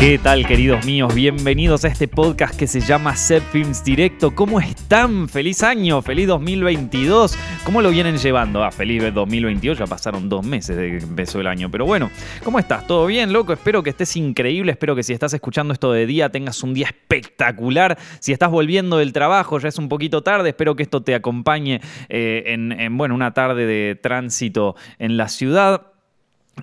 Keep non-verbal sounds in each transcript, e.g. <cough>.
¿Qué tal queridos míos? Bienvenidos a este podcast que se llama Set Films Directo. ¿Cómo están? Feliz año, feliz 2022. ¿Cómo lo vienen llevando? Ah, feliz 2022, ya pasaron dos meses de que empezó el año. Pero bueno, ¿cómo estás? ¿Todo bien, loco? Espero que estés increíble. Espero que si estás escuchando esto de día tengas un día espectacular. Si estás volviendo del trabajo, ya es un poquito tarde. Espero que esto te acompañe eh, en, en, bueno, una tarde de tránsito en la ciudad.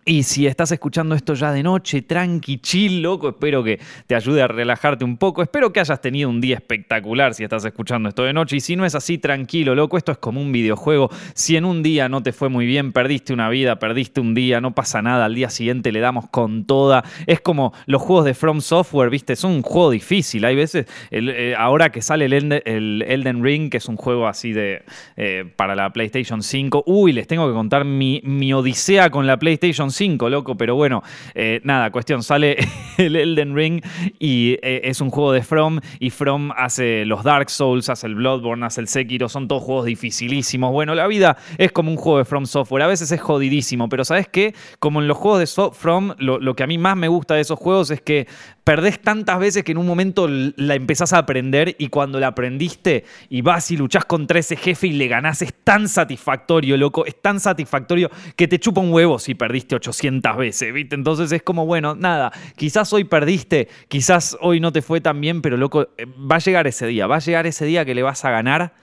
Y si estás escuchando esto ya de noche, tranqui, chill, loco, espero que te ayude a relajarte un poco. Espero que hayas tenido un día espectacular si estás escuchando esto de noche. Y si no es así, tranquilo, loco, esto es como un videojuego. Si en un día no te fue muy bien, perdiste una vida, perdiste un día, no pasa nada. Al día siguiente le damos con toda. Es como los juegos de From Software, ¿viste? Es un juego difícil. Hay veces, eh, ahora que sale el, Elden Ring, que es un juego así de eh, para la PlayStation 5. Uy, les tengo que contar mi, mi odisea con la PlayStation 5, loco, pero bueno, eh, nada, cuestión, sale <laughs> el Elden Ring y eh, es un juego de From y From hace los Dark Souls, hace el Bloodborne, hace el Sekiro, son todos juegos dificilísimos. Bueno, la vida es como un juego de From Software, a veces es jodidísimo, pero ¿sabes qué? Como en los juegos de From, lo, lo que a mí más me gusta de esos juegos es que perdés tantas veces que en un momento la empezás a aprender y cuando la aprendiste y vas y luchás contra ese jefe y le ganás, es tan satisfactorio, loco, es tan satisfactorio que te chupa un huevo si perdiste 800 veces, ¿viste? Entonces es como, bueno, nada, quizás hoy perdiste, quizás hoy no te fue tan bien, pero loco, eh, va a llegar ese día, va a llegar ese día que le vas a ganar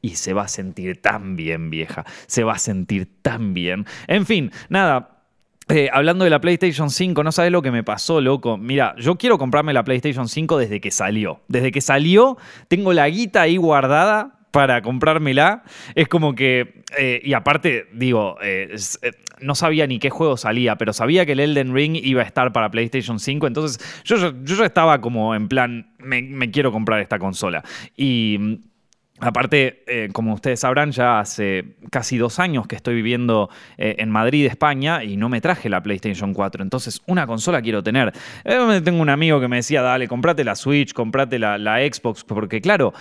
y se va a sentir tan bien, vieja. Se va a sentir tan bien. En fin, nada, eh, hablando de la PlayStation 5, no sabes lo que me pasó, loco. Mira, yo quiero comprarme la PlayStation 5 desde que salió. Desde que salió, tengo la guita ahí guardada para comprármela. Es como que, eh, y aparte, digo, eh, no sabía ni qué juego salía, pero sabía que el Elden Ring iba a estar para PlayStation 5, entonces yo, yo, estaba como en plan, me, me quiero comprar esta consola. Y Aparte, eh, como ustedes sabrán, ya hace casi dos años que estoy viviendo eh, en Madrid, España, y no me traje la PlayStation 4. Entonces, una consola quiero tener. Eh, tengo un amigo que me decía, dale, comprate la Switch, comprate la, Xbox, porque claro,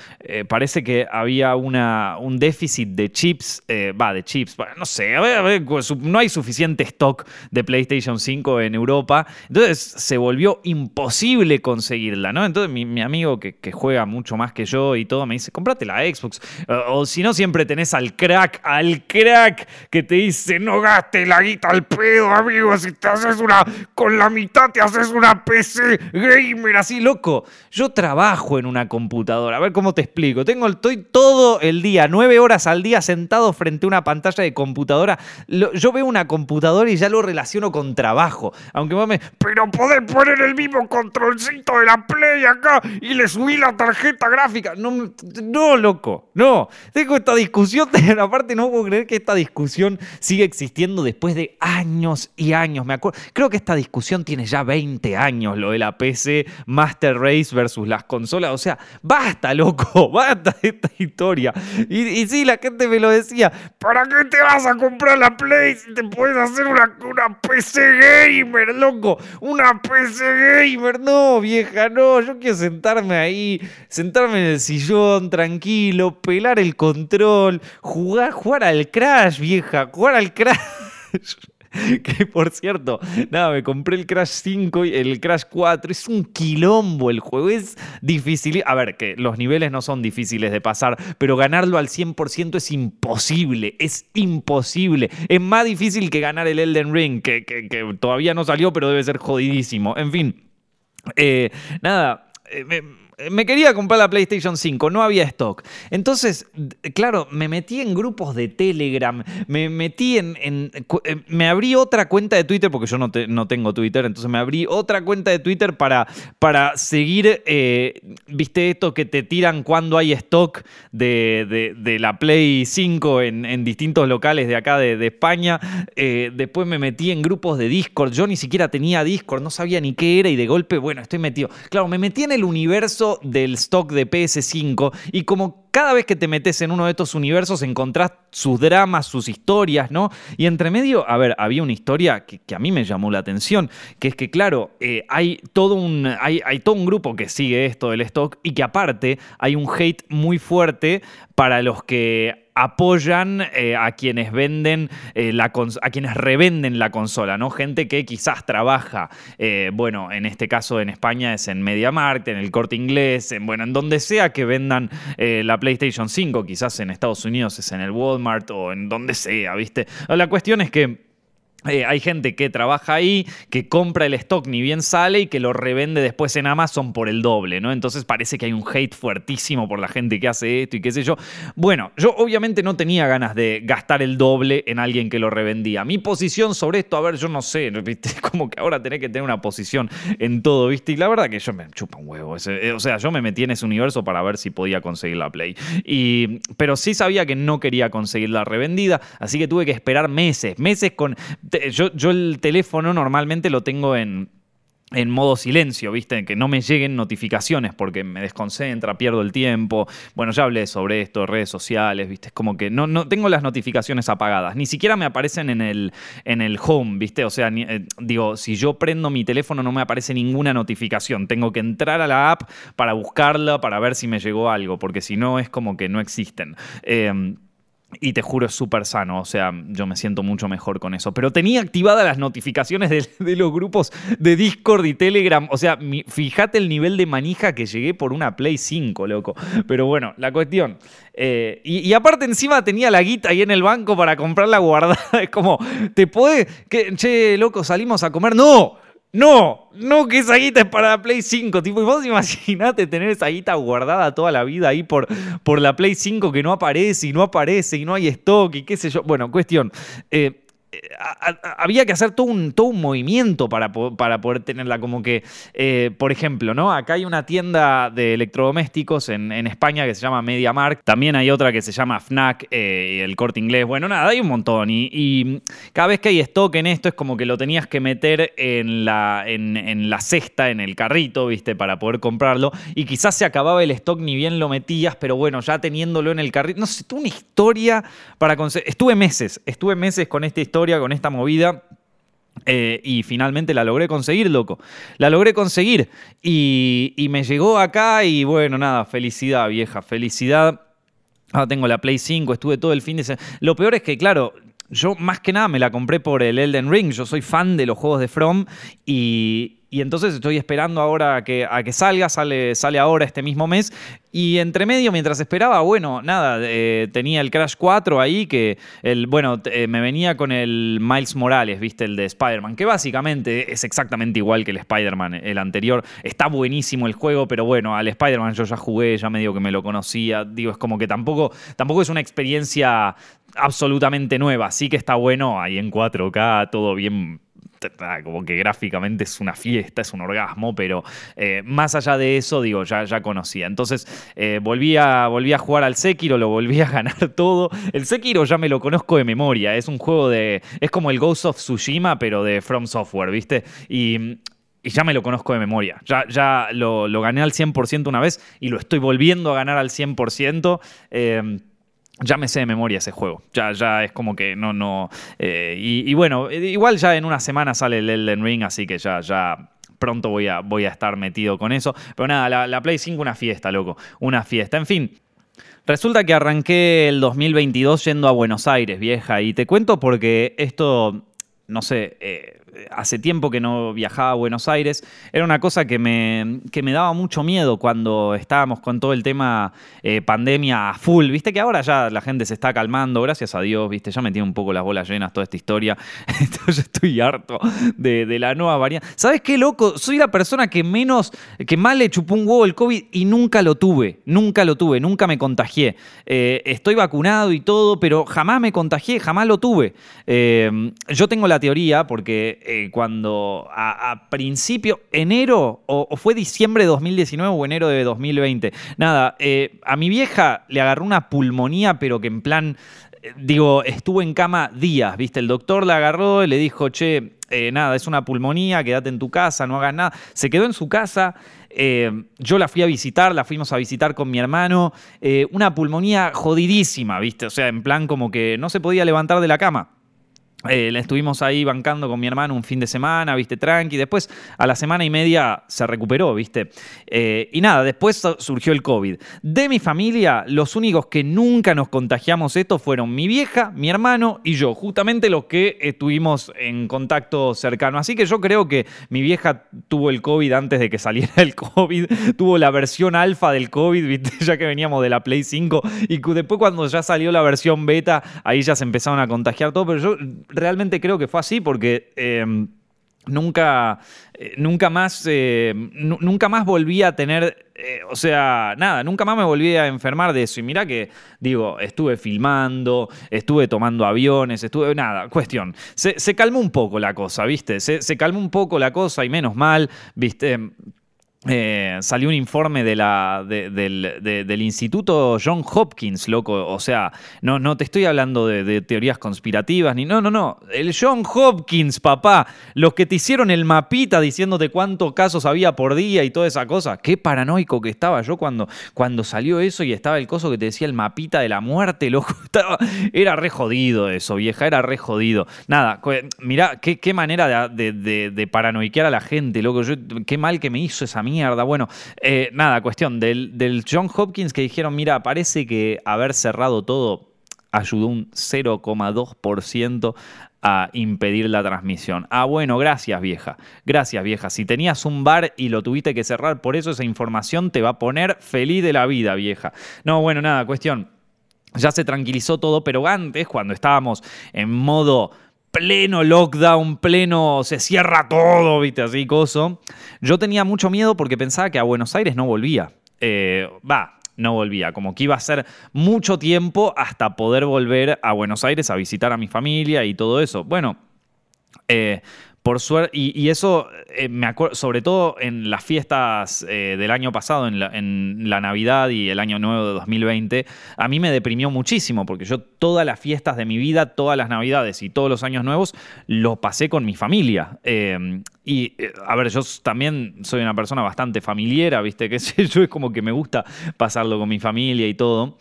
parece que había un déficit de chips, va, de chips, no sé, a ver, no hay suficiente stock de PlayStation 5 en Europa. Entonces, se volvió imposible conseguirla, ¿no? Entonces, mi, amigo que, que juega mucho más que yo y todo, me dice, comprate la Xbox. o si no, siempre tenés al crack, al crack que te dice, no gaste la guita al pedo, amigo. Si te haces una, con la mitad te haces una PC gamer así, loco. Yo trabajo en una computadora. A ver cómo te explico. Tengo, estoy todo el día, nueve horas al día sentado frente a una pantalla de computadora. yo veo una computadora y ya lo relaciono con trabajo. Aunque mame, pero podés poner el mismo controlcito de la Play acá y le subí la tarjeta gráfica. No, no, lo no, tengo esta discusión, <laughs> aparte no puedo creer que esta discusión sigue existiendo después de años y años. Me acuerdo, creo que esta discusión tiene ya 20 años, lo de la PC Master Race versus las consolas. O sea, basta, loco, <laughs> basta esta historia. Y, sí, la gente me lo decía, ¿para qué te vas a comprar la Play si te puedes hacer una, una PC gamer, loco? Una PC gamer, no, vieja, no, yo quiero sentarme ahí, sentarme en el sillón, tranquilo pelar el control, jugar, jugar al Crash, vieja, jugar al Crash. <laughs> que por cierto, nada, me compré el Crash 5 y el Crash 4. Es un quilombo el juego, es difícil. A ver, que los niveles no son difíciles de pasar, pero ganarlo al 100% es imposible, es imposible. Es más difícil que ganar el Elden Ring, que, todavía no salió, pero debe ser jodidísimo. En fin, eh, nada. Eh, me quería comprar la PlayStation 5, no había stock. Entonces, claro, me metí en grupos de Telegram, me metí en... Eh, me abrí otra cuenta de Twitter, porque yo no, tengo Twitter, entonces me abrí otra cuenta de Twitter para, para seguir, eh, viste esto que te tiran cuando hay stock de, la Play 5 en, distintos locales de acá de, España. Eh, después me metí en grupos de Discord, yo ni siquiera tenía Discord, no sabía ni qué era y de golpe, bueno, estoy metido. Claro, me metí en el universo del stock de PS5 y como cada vez que te metes en uno de estos universos encontrás sus dramas, sus historias, ¿no? Y entre medio, a ver, había una historia que, a mí me llamó la atención, que es que, claro, eh, hay, todo un, hay, hay todo un grupo que sigue esto del stock y que aparte hay un hate muy fuerte para los que apoyan a quienes venden la a quienes revenden la consola, ¿no? Gente que quizás trabaja, bueno, en este caso en España es en MediaMarkt, en el Corte Inglés, en, bueno, en donde sea que vendan la PlayStation 5, quizás en Estados Unidos es en el Walmart o en donde sea, ¿viste? La cuestión es que eh, hay gente que trabaja ahí, que compra el stock ni bien sale y que lo revende después en Amazon por el doble, ¿no? Entonces parece que hay un hate fuertísimo por la gente que hace esto y qué sé yo. Bueno, yo obviamente no tenía ganas de gastar el doble en alguien que lo revendía. Mi posición sobre esto, a ver, yo no sé, <laughs> ¿viste? Como que ahora tenés que tener una posición en todo, ¿viste? Y la verdad que yo me chupa un huevo. Eh, o sea, yo me metí en ese universo para ver si podía conseguir la Play. Y, pero sí sabía que no quería conseguir la revendida, así que tuve que esperar meses, meses con yo, el teléfono normalmente lo tengo en, en modo silencio, ¿viste? Que no me lleguen notificaciones porque me desconcentra, pierdo el tiempo. Bueno, ya hablé sobre esto, redes sociales, ¿viste? Es como que no, no tengo las notificaciones apagadas. Ni siquiera me aparecen en el, en el home, ¿viste? O sea, eh, digo, si yo prendo mi teléfono no me aparece ninguna notificación. Tengo que entrar a la app para buscarla, para ver si me llegó algo, porque si no es como que no existen. Eh, y te juro, es súper sano, o sea, yo me siento mucho mejor con eso. Pero tenía activadas las notificaciones de, <laughs> los grupos de Discord y Telegram. O sea, fíjate el nivel de manija que llegué por una Play 5, loco. Pero bueno, la cuestión. Eh, y, aparte encima tenía la guita ahí en el banco para comprarla guardada. <laughs> Es como, ¿te puede? Que, che, loco, salimos a comer. ¡No! No, no, que esa guita es para la Play 5. Tipo, y vos <laughs> imaginate tener esa guita guardada toda la vida ahí por, por la Play 5 que no aparece y no aparece y no hay stock y qué sé yo. Bueno, cuestión. Eh, había que hacer todo un, todo un movimiento para, para poder tenerla. Como que, eh, por ejemplo, ¿no? Acá hay una tienda de electrodomésticos en, España que se llama MediaMarkt. También hay otra que se llama FNAC, eh, el corte inglés. Bueno, nada, hay un montón. Y, cada vez que hay stock en esto es como que lo tenías que meter en la, en, la cesta, en el carrito, ¿viste? Para poder comprarlo. Y quizás se acababa el stock ni bien lo metías, pero bueno, ya teniéndolo en el carrito. No sé, tuve una historia para conseguir. Estuve meses, estuve meses con esta historia con esta movida. Eh, y finalmente la logré conseguir, loco. La logré conseguir. Y, y, me llegó acá y bueno, nada, felicidad, vieja, felicidad. Ahora tengo la Play 5, estuve todo el fin de semana. Lo peor es que, claro, yo más que nada me la compré por el Elden Ring. Yo soy fan de los juegos de From y, y entonces estoy esperando ahora a que, a que salga, sale, sale ahora este mismo mes. Y entre medio, mientras esperaba, bueno, nada, eh, tenía el Crash 4 ahí, que el, bueno, eh, me venía con el Miles Morales, viste, el de Spider-Man, que básicamente es exactamente igual que el Spider-Man, el anterior. Está buenísimo el juego, pero bueno, al Spider-Man yo ya jugué, ya medio que me lo conocía. Digo, es como que tampoco, tampoco es una experiencia absolutamente nueva. Sí que está bueno ahí en 4K, todo bien como que gráficamente es una fiesta, es un orgasmo, pero eh, más allá de eso, digo, ya, ya conocía. Entonces eh, volví, a, jugar al Sekiro, lo volví a <laughs> ganar todo. El Sekiro ya me lo conozco de memoria, es un juego de... es como el Ghost of Tsushima, pero de From Software, ¿viste? Y ya me lo conozco de memoria. Ya, ya lo, gané al 100% una vez y lo estoy volviendo a ganar al 100% ya me sé de memoria ese juego. Ya, ya es como que no, no. Eh, y, bueno, igual ya en una semana sale el Elden Ring, así que ya, ya pronto voy a, voy a estar metido con eso. Pero nada, la, la Play 5 una fiesta, loco. Una fiesta. En fin. Resulta que arranqué el 2022 yendo a Buenos Aires, vieja, y te cuento porque esto, no sé, eh, hace tiempo que no viajaba a Buenos Aires. Era una cosa que me, me daba mucho miedo cuando estábamos con todo el tema eh, pandemia a full. Viste que ahora ya la gente se está calmando, gracias a Dios, viste, ya me tiene un poco las bolas llenas toda esta historia. <laughs> Entonces estoy harto de, la nueva variante. ¿Sabes qué, loco? Soy la persona que menos, que más le chupó un huevo el COVID y nunca lo tuve. Nunca lo tuve, nunca me contagié. Eh, estoy vacunado y todo, pero jamás me contagié, jamás lo tuve. Eh, yo tengo la teoría, porque eh, cuando a, principio, enero, o, fue diciembre de 2019 o enero de 2020, nada, eh, a mi vieja le agarró una pulmonía, pero que en plan, eh, digo, estuvo en cama días, ¿viste? El doctor la agarró y le dijo, che, nada, es una pulmonía, quédate en tu casa, no hagas nada. Se quedó en su casa. yo la fui a visitar, la fuimos a visitar con mi hermano. una pulmonía jodidísima, ¿viste? O sea, en plan como que no se podía levantar de la cama. Eh, la estuvimos ahí bancando con mi hermano un fin de semana, viste, tranqui. Después, a la semana y media, se recuperó, viste. Eh, y nada, después surgió el COVID. De mi familia, los únicos que nunca nos contagiamos esto fueron mi vieja, mi hermano y yo, justamente los que estuvimos en contacto cercano. Así que yo creo que mi vieja tuvo el COVID antes de que saliera el COVID, <laughs> tuvo la versión alfa del COVID, viste, <laughs> ya que veníamos de la Play 5. Y después, cuando ya salió la versión beta, ahí ya se empezaron a contagiar todo. Pero yo realmente creo que fue así porque... Em, nunca, eh, nunca más, eh, nunca más volví a tener, eh, o sea, nada, nunca más me volví a enfermar de eso. Y mira que, digo, estuve filmando, estuve tomando aviones, estuve, nada, cuestión. Se, calmó un poco la cosa, ¿viste? Se, se calmó un poco la cosa y menos mal, ¿viste? Eh, salió un informe del, Instituto John Hopkins, loco. O sea, no, no te estoy hablando de, teorías conspirativas ni. No, no, no. El John Hopkins, papá. Los que te hicieron el mapita diciéndote cuántos casos había por día y toda esa cosa. Qué paranoico que estaba yo cuando, cuando salió eso y estaba el coso que te decía el mapita de la muerte, loco. <laughs> era re jodido eso, vieja. Era re jodido. Nada, mirá, qué, manera de, de, paranoiquear a la gente, loco. qué mal que me hizo esa mierda mierda. Bueno, eh, nada, cuestión del, del John Hopkins que dijeron, mira, parece que haber cerrado todo ayudó un 0,2% a impedir la transmisión. Ah, bueno, gracias vieja. Gracias vieja. Si tenías un bar y lo tuviste que cerrar, por eso esa información te va a poner feliz de la vida, vieja. No, bueno, nada, cuestión. Ya se tranquilizó todo, pero antes, cuando estábamos en modo pleno lockdown, pleno, se cierra todo, viste, así, coso. Yo tenía mucho miedo porque pensaba que a Buenos Aires no volvía. Eh, va, no volvía, como que iba a ser mucho tiempo hasta poder volver a Buenos Aires a visitar a mi familia y todo eso. Bueno, eh, por suerte, y, eso eh, me acuerdo, sobre todo en las fiestas eh, del año pasado, en la, Navidad y el año nuevo de 2020, a mí me deprimió muchísimo, porque yo todas las fiestas de mi vida, todas las Navidades y todos los años nuevos, lo pasé con mi familia. Eh, y, a ver, yo también soy una persona bastante familiera, ¿viste? <laughs> Que yo, es como que me gusta pasarlo con mi familia y todo.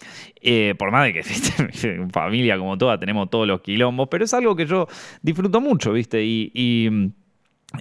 por más de que, <laughs> ¿viste? familia como toda, tenemos todos los quilombos, pero es algo que yo disfruto mucho, ¿viste? y y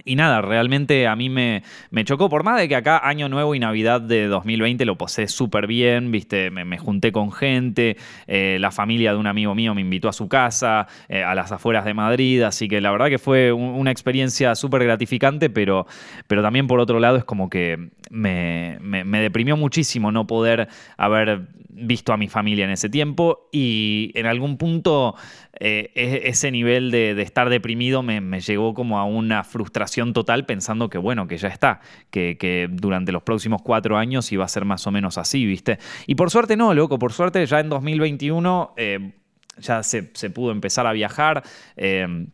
nada, realmente a mí me, me, chocó, por más de que acá Año Nuevo y Navidad de 2020 lo posé súper bien, viste, me, junté con gente, eh, la familia de un amigo mío me invitó a su casa, eh, a las afueras de Madrid, así que la verdad que fue una experiencia súper gratificante, pero, pero también por otro lado es como que me, me deprimió muchísimo no poder haber visto a mi familia en ese tiempo y en algún punto eh, e-, ese nivel de, estar deprimido me, llegó como a una frustración total pensando que bueno, que ya está, que, durante los próximos cuatro años iba a ser más o menos así, ¿viste? Y por suerte no, loco, por suerte ya en 2021 eh, ya se, pudo empezar a viajar. Eh,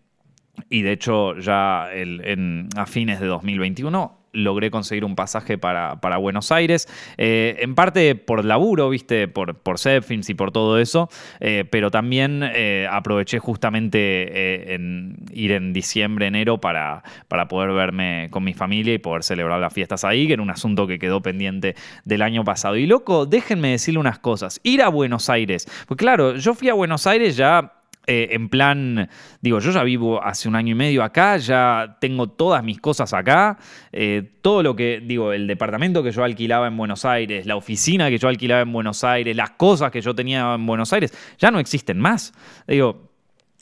y de hecho ya a fines de 2021 logré conseguir un pasaje para, Buenos Aires, eh, en parte por laburo, viste, por, por y por todo eso, eh, pero también eh, aproveché justamente en ir en diciembre, enero para, para poder verme con mi familia y poder celebrar las fiestas ahí, que era un asunto que quedó pendiente del año pasado. Y loco, déjenme decirle unas cosas, ir a Buenos Aires, pues claro, yo fui a Buenos Aires ya eh, en plan, digo, yo ya vivo hace un año y medio acá, ya tengo todas mis cosas acá, eh, todo lo que, digo, el departamento que yo alquilaba en Buenos Aires, la oficina que yo alquilaba en Buenos Aires, las cosas que yo tenía en Buenos Aires, ya no existen más. Digo,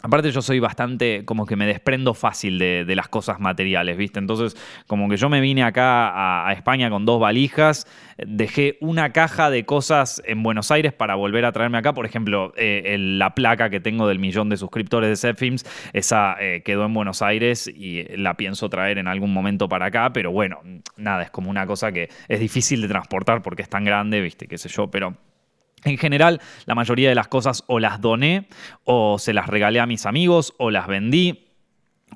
Aparte yo soy bastante, como que me desprendo fácil de, las cosas materiales, ¿viste? Entonces, como que yo me vine acá a, España con dos valijas, dejé una caja de cosas en Buenos Aires para volver a traerme acá. Por ejemplo, eh, la placa que tengo del millón de suscriptores de Zepfilms, esa eh, quedó en Buenos Aires y la pienso traer en algún momento para acá, pero bueno, nada, es como una cosa que es difícil de transportar porque es tan grande, ¿viste? Qué sé yo, pero... En general, la mayoría de las cosas o las doné, o se las regalé a mis amigos, o las vendí,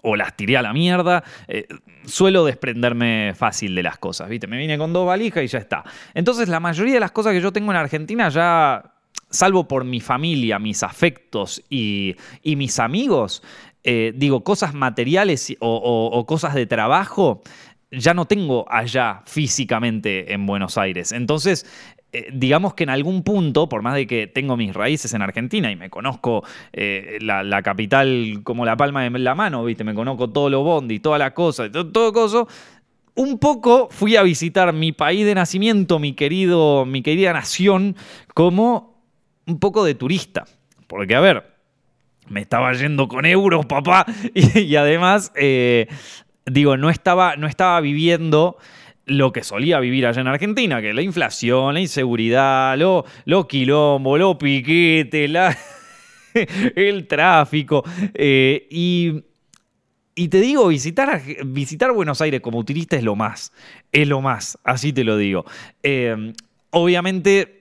o las tiré a la mierda. Eh, suelo desprenderme fácil de las cosas, ¿viste? Me vine con dos valijas y ya está. Entonces, la mayoría de las cosas que yo tengo en Argentina ya, salvo por mi familia, mis afectos y, mis amigos, eh, digo, cosas materiales o cosas de trabajo, ya no tengo allá físicamente en Buenos Aires. Entonces, eh, digamos que en algún punto, por más de que tengo mis raíces en Argentina y me conozco eh, la, capital como la palma de la mano, ¿viste? Me conozco todo lo bondi, toda la cosa, todo, todo coso, un poco fui a visitar mi país de nacimiento, mi, querido, mi querida nación, como un poco de turista. Porque, a ver, me estaba yendo con euros, papá, <laughs> y, además, eh, digo, no estaba, no estaba viviendo lo que solía vivir allá en Argentina, que la inflación, la inseguridad, lo, lo quilombo, lo piquete, la, <laughs> el tráfico. Eh, y, y, te digo, visitar, visitar Buenos Aires como turista es lo más, es lo más, así te lo digo. Eh, obviamente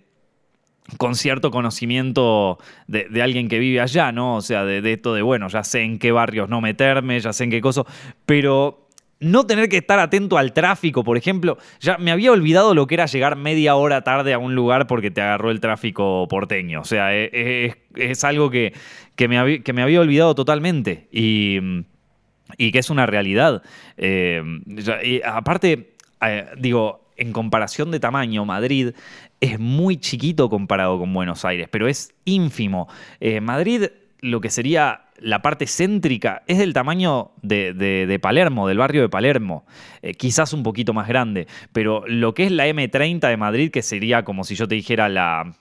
con cierto conocimiento de, alguien que vive allá, ¿no? O sea, de, de, esto de, bueno, ya sé en qué barrios no meterme, ya sé en qué cosas, pero no tener que estar atento al tráfico, por ejemplo. Ya me había olvidado lo que era llegar media hora tarde a un lugar porque te agarró el tráfico porteño. O sea, e, e, es, algo que, que, me había, olvidado totalmente y, que es una realidad. Eh, aparte, eh, digo, en comparación de tamaño, Madrid es muy chiquito comparado con Buenos Aires, pero es ínfimo. Eh, Madrid, lo que sería la parte céntrica es del tamaño de, Palermo, del barrio de Palermo, eh, quizás un poquito más grande, pero lo que es la M30 de Madrid, que sería como si yo te dijera la,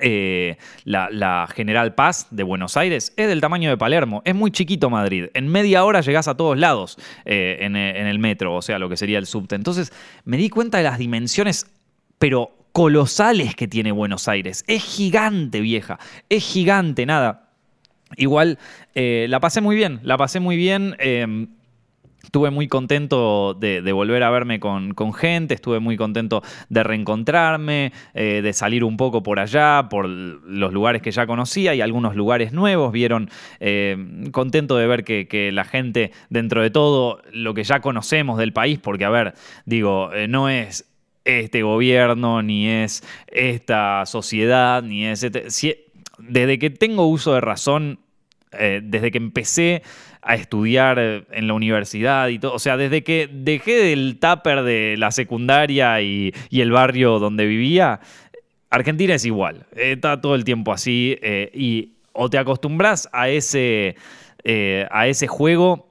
eh, la, General Paz de Buenos Aires es del tamaño de Palermo. Es muy chiquito Madrid. En media hora llegás a todos lados eh, en, el metro, o sea, lo que sería el subte. Entonces me di cuenta de las dimensiones, pero colosales que tiene Buenos Aires. Es gigante, vieja. Es gigante, nada. Igual, eh, la pasé muy bien, la pasé muy bien. Em, estuve muy contento de, volver a verme con, gente, estuve muy contento de reencontrarme, eh, de salir un poco por allá, por los lugares que ya conocía y algunos lugares nuevos. Vieron, em, contento de ver que, la gente, dentro de todo, lo que ya conocemos del país, porque, a ver, digo, eh, no es este gobierno, ni es esta sociedad, ni es... Este, desde que tengo uso de razón, eh, desde que empecé a estudiar eh, en la universidad y todo, o sea, desde que dejé del tupper de la secundaria y, el barrio donde vivía, Argentina es igual, está todo el tiempo así eh, y o te acostumbras a ese, a ese juego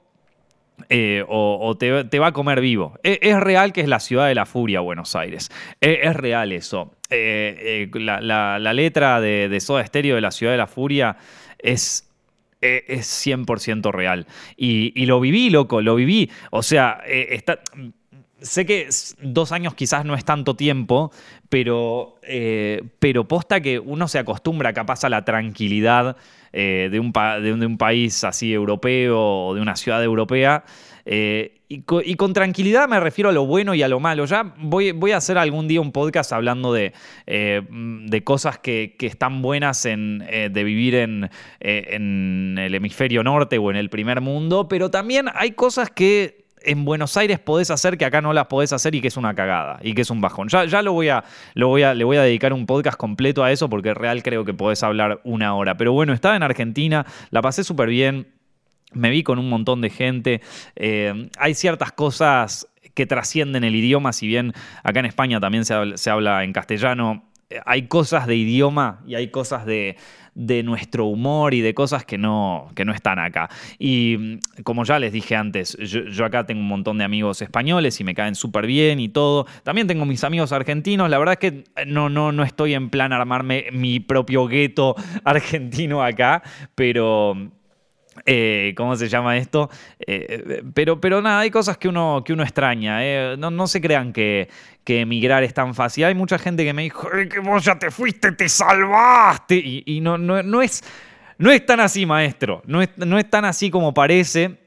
o, te, va a comer vivo. E, es, real que es la ciudad de la furia, Buenos Aires. E, es real eso. Eh, eh, la, letra de, de, Soda Stereo de La Ciudad de la Furia es, e, es, 100% real. Y, lo viví, loco, lo viví. O sea, eh, sé que dos años quizás no es tanto tiempo, pero, pero posta que uno se acostumbra capaz a la tranquilidad de, un de, un, país así europeo o de una ciudad europea. Y con, tranquilidad me refiero a lo bueno y a lo malo. Ya voy, a hacer algún día un podcast hablando de, eh, de cosas que, están buenas en, eh, de vivir en, eh, el hemisferio norte o en el primer mundo, pero también hay cosas que en Buenos Aires podés hacer que acá no las podés hacer y que es una cagada y que es un bajón. Ya, ya lo voy a, lo voy a, le voy a dedicar un podcast completo a eso porque real creo que podés hablar una hora. Pero bueno, estaba en Argentina, la pasé súper bien me vi con un montón de gente. Eh, hay ciertas cosas que trascienden el idioma, si bien acá en España también se habla, en castellano. Eh, hay cosas de idioma y hay cosas de, nuestro humor y de cosas que no, están acá. Y mm, como ya les dije antes, yo, acá tengo un montón de amigos españoles y me caen súper bien y todo. También tengo mis amigos argentinos. La verdad es que no, no, no estoy en plan armarme mi propio gueto <laughs> argentino acá, pero eh, ¿Cómo se llama esto? Eh, pero, pero nada, hay cosas que uno, que uno extraña. Eh. No, se crean que, que, emigrar es tan fácil. Hay mucha gente que me dijo, que vos ya te fuiste, te salvaste. Y, no, no, es, no es tan así, maestro. No es, no es tan así como parece.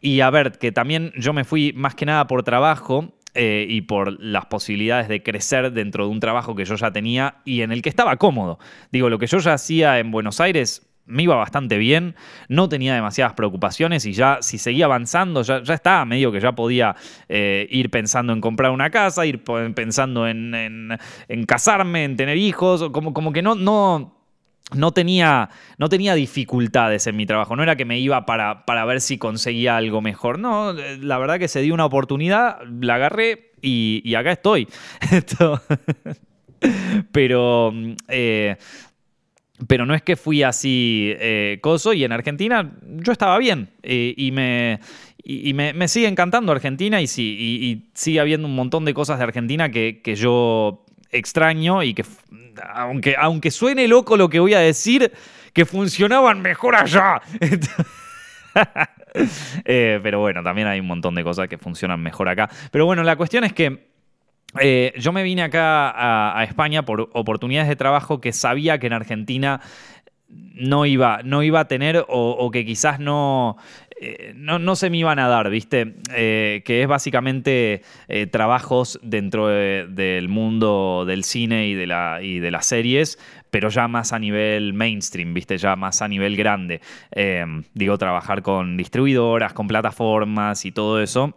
y a ver, que también yo me fui más que nada por trabajo. y por las posibilidades de crecer dentro de un trabajo que yo ya tenía y en el que estaba cómodo. Digo, lo que yo ya hacía en Buenos Aires me iba bastante bien, no tenía demasiadas preocupaciones y ya si seguía avanzando, ya, estaba medio que ya podía eh, ir pensando en comprar una casa, ir pensando en, casarme, en tener hijos, como, como que no, no, no tenía, no tenía dificultades en mi trabajo, no era que me iba para, para ver si conseguía algo mejor, no, la verdad que se dio una oportunidad, la agarré y, acá estoy. <laughs> Pero... Eh, pero no es que fui así eh, coso y en Argentina yo estaba bien eh, y, me, y, me, sigue encantando Argentina y, sí, y, sigue habiendo un montón de cosas de Argentina que, que yo extraño y que aunque, aunque suene loco lo que voy a decir, que funcionaban mejor allá. <laughs> Eh, pero bueno, también hay un montón de cosas que funcionan mejor acá. Pero bueno, la cuestión es que eh, yo me vine acá a, España por oportunidades de trabajo que sabía que en Argentina no iba, no iba a tener o, que quizás no, eh, no, se me iban a dar, ¿viste? Eh, que es básicamente trabajos dentro del mundo del cine y de, la, y de las series, pero ya más a nivel mainstream, ¿viste? Ya más a nivel grande. digo, trabajar con distribuidoras, con plataformas y todo eso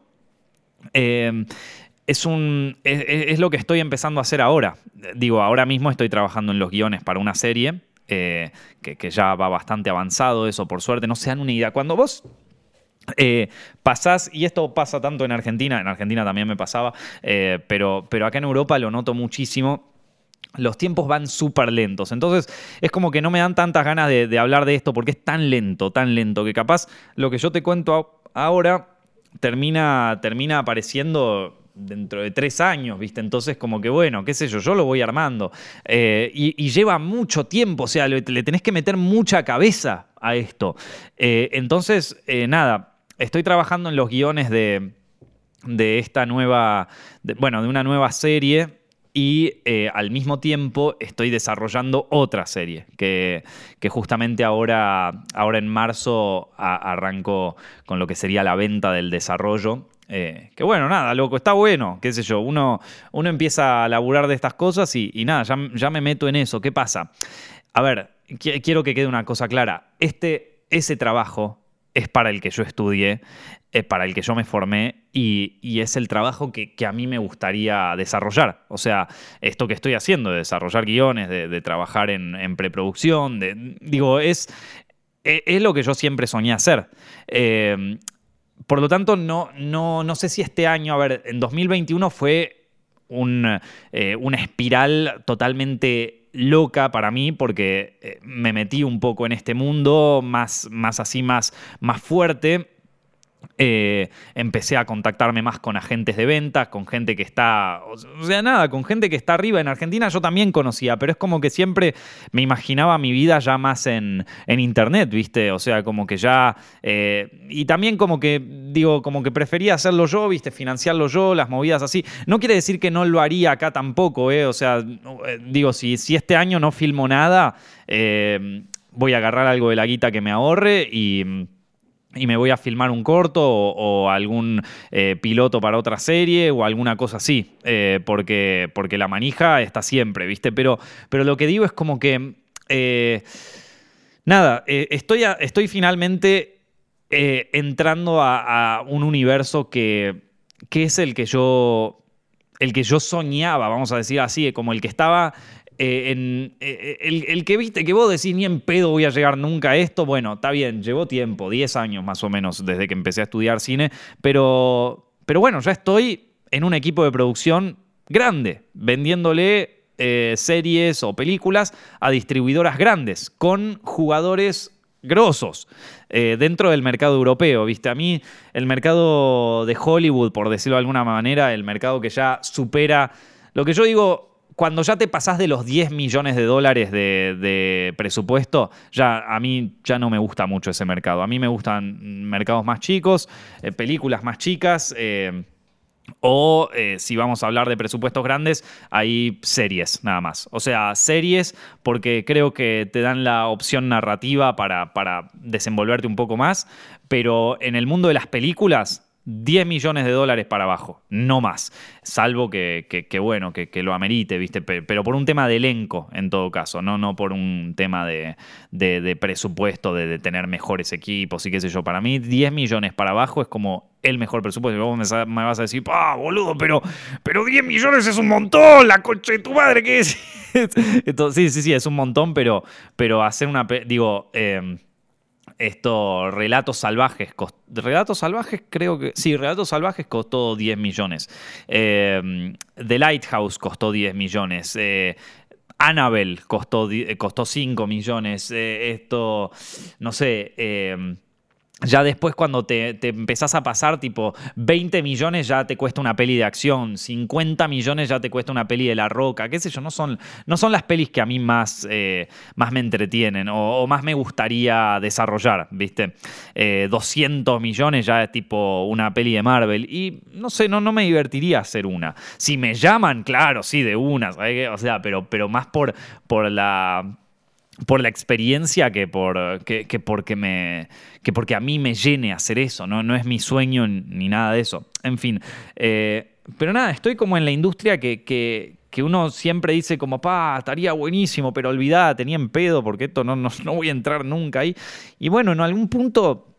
es, un, es, lo que estoy empezando a hacer ahora. Digo, ahora mismo estoy trabajando en los guiones para una serie eh, que, ya va bastante avanzado, eso por suerte, no se dan una idea. Cuando vos eh, pasás, y esto pasa tanto en Argentina, en Argentina también me pasaba, eh, pero, pero acá en Europa lo noto muchísimo. Los tiempos van súper lentos. Entonces es como que no me dan tantas ganas de, de hablar de esto porque es tan lento, tan lento, que capaz lo que yo te cuento ahora termina, termina apareciendo dentro de tres años, ¿viste? Entonces, como que bueno, qué sé yo, yo lo voy armando. Eh, y, lleva mucho tiempo, o sea, le, tenés que meter mucha cabeza a esto. Eh, entonces, eh, nada, estoy trabajando en los guiones de, de esta nueva, bueno, de una nueva serie. Y al mismo tiempo estoy desarrollando otra serie que, justamente ahora, ahora en marzo arranco con lo que sería la venta del desarrollo eh, que bueno, nada, loco, está bueno, qué sé yo, uno, uno empieza a laburar de estas cosas y, nada, ya, me meto en eso. ¿Qué pasa? A ver, quiero que quede una cosa clara. Este, ese trabajo es para el que yo estudié, es para el que yo me formé y, es el trabajo que, a mí me gustaría desarrollar. O sea, esto que estoy haciendo, de desarrollar guiones, de, trabajar en, preproducción, digo, es, e, es, lo que yo siempre soñé hacer. Eh, por lo tanto, no, no, no sé si este año, a ver, en 2021 fue eh, una espiral totalmente loca para mí porque eh, me metí un poco en este mundo más, más así, más, más fuerte eh, empecé a contactarme más con agentes de ventas, con gente que está, o sea, nada, con gente que está arriba. En Argentina yo también conocía, pero es como que siempre me imaginaba mi vida ya más en, internet, ¿viste? O sea, como que ya... Eh, y también como que, digo, como que prefería hacerlo yo, ¿viste? Financiarlo yo, las movidas así. No quiere decir que no lo haría acá tampoco, ¿eh? O sea, eh, digo, si, si este año no filmo nada, voy a agarrar algo de la guita que me ahorre y y me voy a filmar un corto o, algún eh, piloto para otra serie o alguna cosa así, eh, porque, porque la manija está siempre, ¿viste? Pero, pero lo que digo es como que, eh, nada, estoy, estoy finalmente entrando a, un universo que, que es el que yo el que yo soñaba, vamos a decir así, como el que estaba eh, en, eh, eh, el, que viste que vos decís ni en pedo voy a llegar nunca a esto, bueno, está bien, llevó tiempo, 10 años más o menos desde que empecé a estudiar cine, pero, pero bueno, ya estoy en un equipo de producción grande, vendiéndole series o películas a distribuidoras grandes, con jugadores grosos dentro del mercado europeo, ¿viste? A mí el mercado de Hollywood, por decirlo de alguna manera, el mercado que ya supera lo que yo digo cuando ya te pasás de los 10 millones de dólares de, presupuesto, ya a mí ya no me gusta mucho ese mercado. A mí me gustan mercados más chicos, eh, películas más chicas. Eh, o eh, si vamos a hablar de presupuestos grandes, hay series nada más. O sea, series porque creo que te dan la opción narrativa para, para desenvolverte un poco más. Pero en el mundo de las películas, 10 millones de dólares para abajo, no más. Salvo que, bueno, que, lo amerite, ¿viste? Pero por un tema de elenco, en todo caso, no, no por un tema de, presupuesto, de, tener mejores equipos y qué sé yo. Para mí, 10 millones para abajo es como el mejor presupuesto. Y vos me, vas a decir, ¡ah, boludo! Pero, pero 10 millones es un montón, la coche de tu madre, ¿qué es? <laughs> sí, sí, sí, es un montón, pero, pero hacer una. Digo. Eh, Esto, Relatos Salvajes. Relatos Salvajes, creo que. Sí, Relatos Salvajes costó 10 millones. Eh, The Lighthouse costó 10 millones. Eh, Annabelle costó, costó 5 millones. Eh, esto, no sé. Ya después cuando te, empezás a pasar tipo 20 millones ya te cuesta una peli de acción, 50 millones ya te cuesta una peli de La Roca, qué sé yo, no son, no son las pelis que a mí más, eh, más me entretienen o, más me gustaría desarrollar, ¿viste? 200 eh, millones ya es tipo una peli de Marvel y no sé, no, no me divertiría hacer una. Si me llaman, claro, sí, de una, O sea, pero, pero más por, por la por la experiencia que, por, que, porque me, que porque a mí me llene hacer eso, ¿no? no es mi sueño ni nada de eso. En fin, eh, pero nada, estoy como en la industria que, que, uno siempre dice como, pa, estaría buenísimo, pero olvidada, tenía en pedo porque esto no, no, no voy a entrar nunca ahí. Y bueno, en algún punto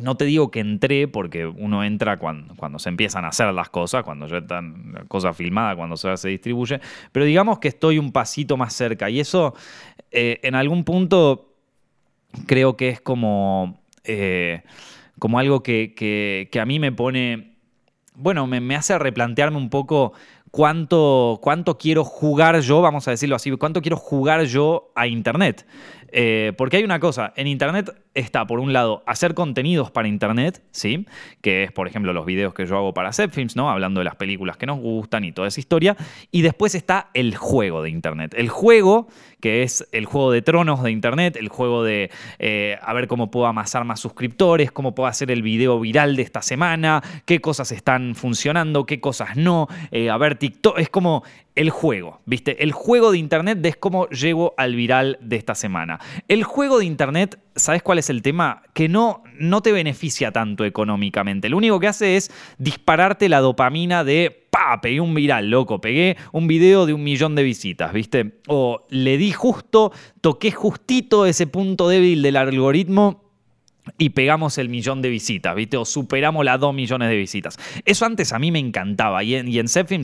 no te digo que entré porque uno entra cuando, se empiezan a hacer las cosas, cuando ya están la cosa filmada, cuando se, se distribuye, pero digamos que estoy un pasito más cerca y eso eh, en algún punto creo que es como, eh, como algo que, a mí me pone, bueno, me, me hace replantearme un poco cuánto, cuánto quiero jugar yo, vamos a decirlo así, cuánto quiero jugar yo a Internet. Eh, porque hay una cosa, en Internet está, por un lado, hacer contenidos para Internet, ¿sí? Que es, por ejemplo, los videos que yo hago para Zepfilms, ¿no? Hablando de las películas que nos gustan y toda esa historia. Y después está el juego de Internet. El juego, que es el juego de tronos de Internet, el juego de eh, a ver cómo puedo amasar más suscriptores, cómo puedo hacer el video viral de esta semana, qué cosas están funcionando, qué cosas no. Eh, a ver, TikTok, es como el juego, ¿viste? El juego de Internet de es cómo llego al viral de esta semana. El juego de Internet, ¿sabes cuál es el tema? Que no, no te beneficia tanto económicamente. Lo único que hace es dispararte la dopamina de, pa, pegué un viral, loco, pegué un video de un millón de visitas, ¿viste? O le di justo, toqué justito ese punto débil del algoritmo y pegamos el millón de visitas, ¿viste? O superamos las dos millones de visitas. Eso antes a mí me encantaba y en, y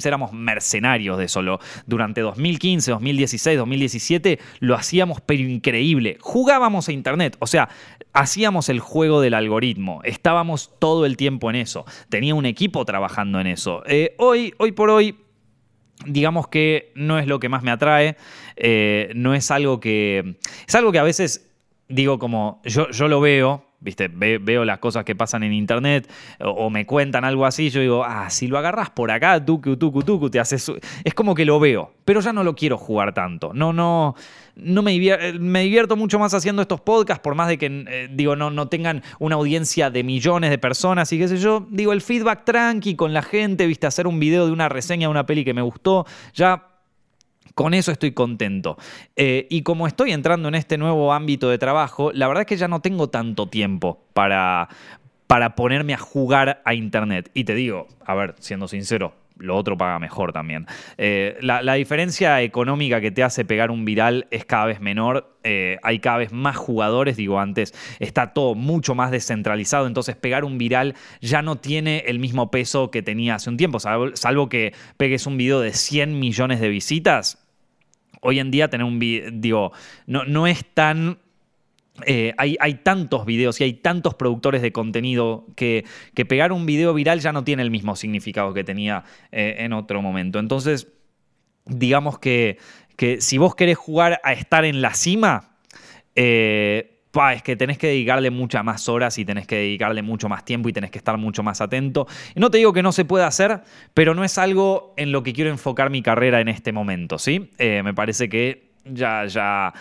éramos mercenarios de solo. Durante 2015, 2016, 2017 lo hacíamos pero increíble. Jugábamos a internet, o sea, hacíamos el juego del algoritmo. Estábamos todo el tiempo en eso. Tenía un equipo trabajando en eso. Eh, hoy, hoy por hoy digamos que no es lo que más me atrae, eh, no es algo que... Es algo que a veces digo como, yo, yo lo veo, ¿viste? veo las cosas que pasan en internet o, me cuentan algo así, yo digo, ah, si lo agarras por acá, tucu, tucu, tucu, te haces... Es como que lo veo, pero ya no lo quiero jugar tanto. No, no, no me, divierto, me divierto mucho más haciendo estos podcasts, por más de que, eh, digo, no, no tengan una audiencia de millones de personas y qué sé yo. Digo, el feedback tranqui con la gente, ¿viste? Hacer un video de una reseña de una peli que me gustó, ya con eso estoy contento. Eh, y como estoy entrando en este nuevo ámbito de trabajo, la verdad es que ya no tengo tanto tiempo para, para ponerme a jugar a Internet. Y te digo, a ver, siendo sincero, lo otro paga mejor también. Eh, la, diferencia económica que te hace pegar un viral es cada vez menor. Eh, hay cada vez más jugadores, digo antes, está todo mucho más descentralizado, entonces pegar un viral ya no tiene el mismo peso que tenía hace un tiempo, salvo, que pegues un video de 100 millones de visitas hoy en día tener un video, digo, no, no es tan eh, hay, tantos videos y hay tantos productores de contenido que, pegar un video viral ya no tiene el mismo significado que tenía eh, en otro momento. Entonces, digamos que, si vos querés jugar a estar en la cima, eh, es que tenés que dedicarle muchas más horas y tenés que dedicarle mucho más tiempo y tenés que estar mucho más atento. No te digo que no se pueda hacer, pero no es algo en lo que quiero enfocar mi carrera en este momento, ¿sí? Me parece que ya, ya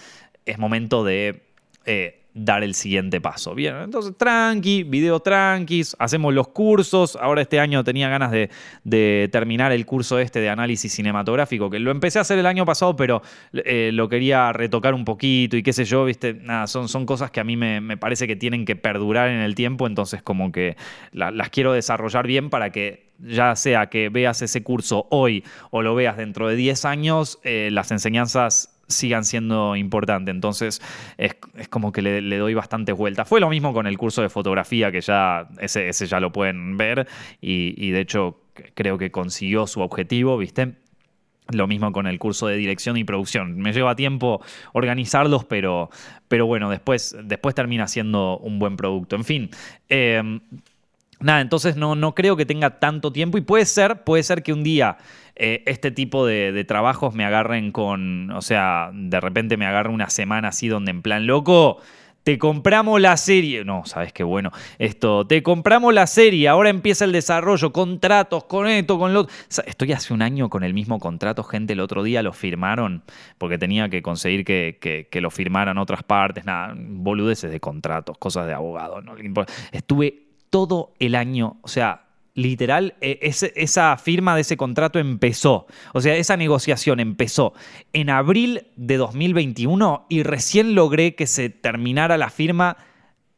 es momento de... Eh, dar el siguiente paso. Bien, entonces tranqui, video tranquis, hacemos los cursos. Ahora este año tenía ganas de, terminar el curso este de análisis cinematográfico, que lo empecé a hacer el año pasado, pero eh, lo quería retocar un poquito y qué sé yo, viste, nada, son, son cosas que a mí me, parece que tienen que perdurar en el tiempo, entonces como que las quiero desarrollar bien para que ya sea que veas ese curso hoy o lo veas dentro de 10 años, eh, las enseñanzas sigan siendo importantes. Entonces es, como que le, doy bastante vuelta. Fue lo mismo con el curso de fotografía, que ya ese, ese ya lo pueden ver y, y de hecho creo que consiguió su objetivo, ¿viste? Lo mismo con el curso de dirección y producción. Me lleva tiempo organizarlos, pero, pero bueno, después, después termina siendo un buen producto. En fin. Em, nada, entonces no, no creo que tenga tanto tiempo y puede ser, puede ser que un día eh, este tipo de, trabajos me agarren con, o sea, de repente me agarre una semana así donde en plan loco, te compramos la serie. No, sabes qué bueno. Esto, te compramos la serie, ahora empieza el desarrollo, contratos con esto, con lo Estoy hace un año con el mismo contrato, gente, el otro día lo firmaron porque tenía que conseguir que, lo firmaran otras partes, nada, boludeces de contratos, cosas de abogado. ¿no? Estuve todo el año, o sea, literal, e, esa firma de ese contrato empezó, o sea, esa negociación empezó en abril de 2021 y recién logré que se terminara la firma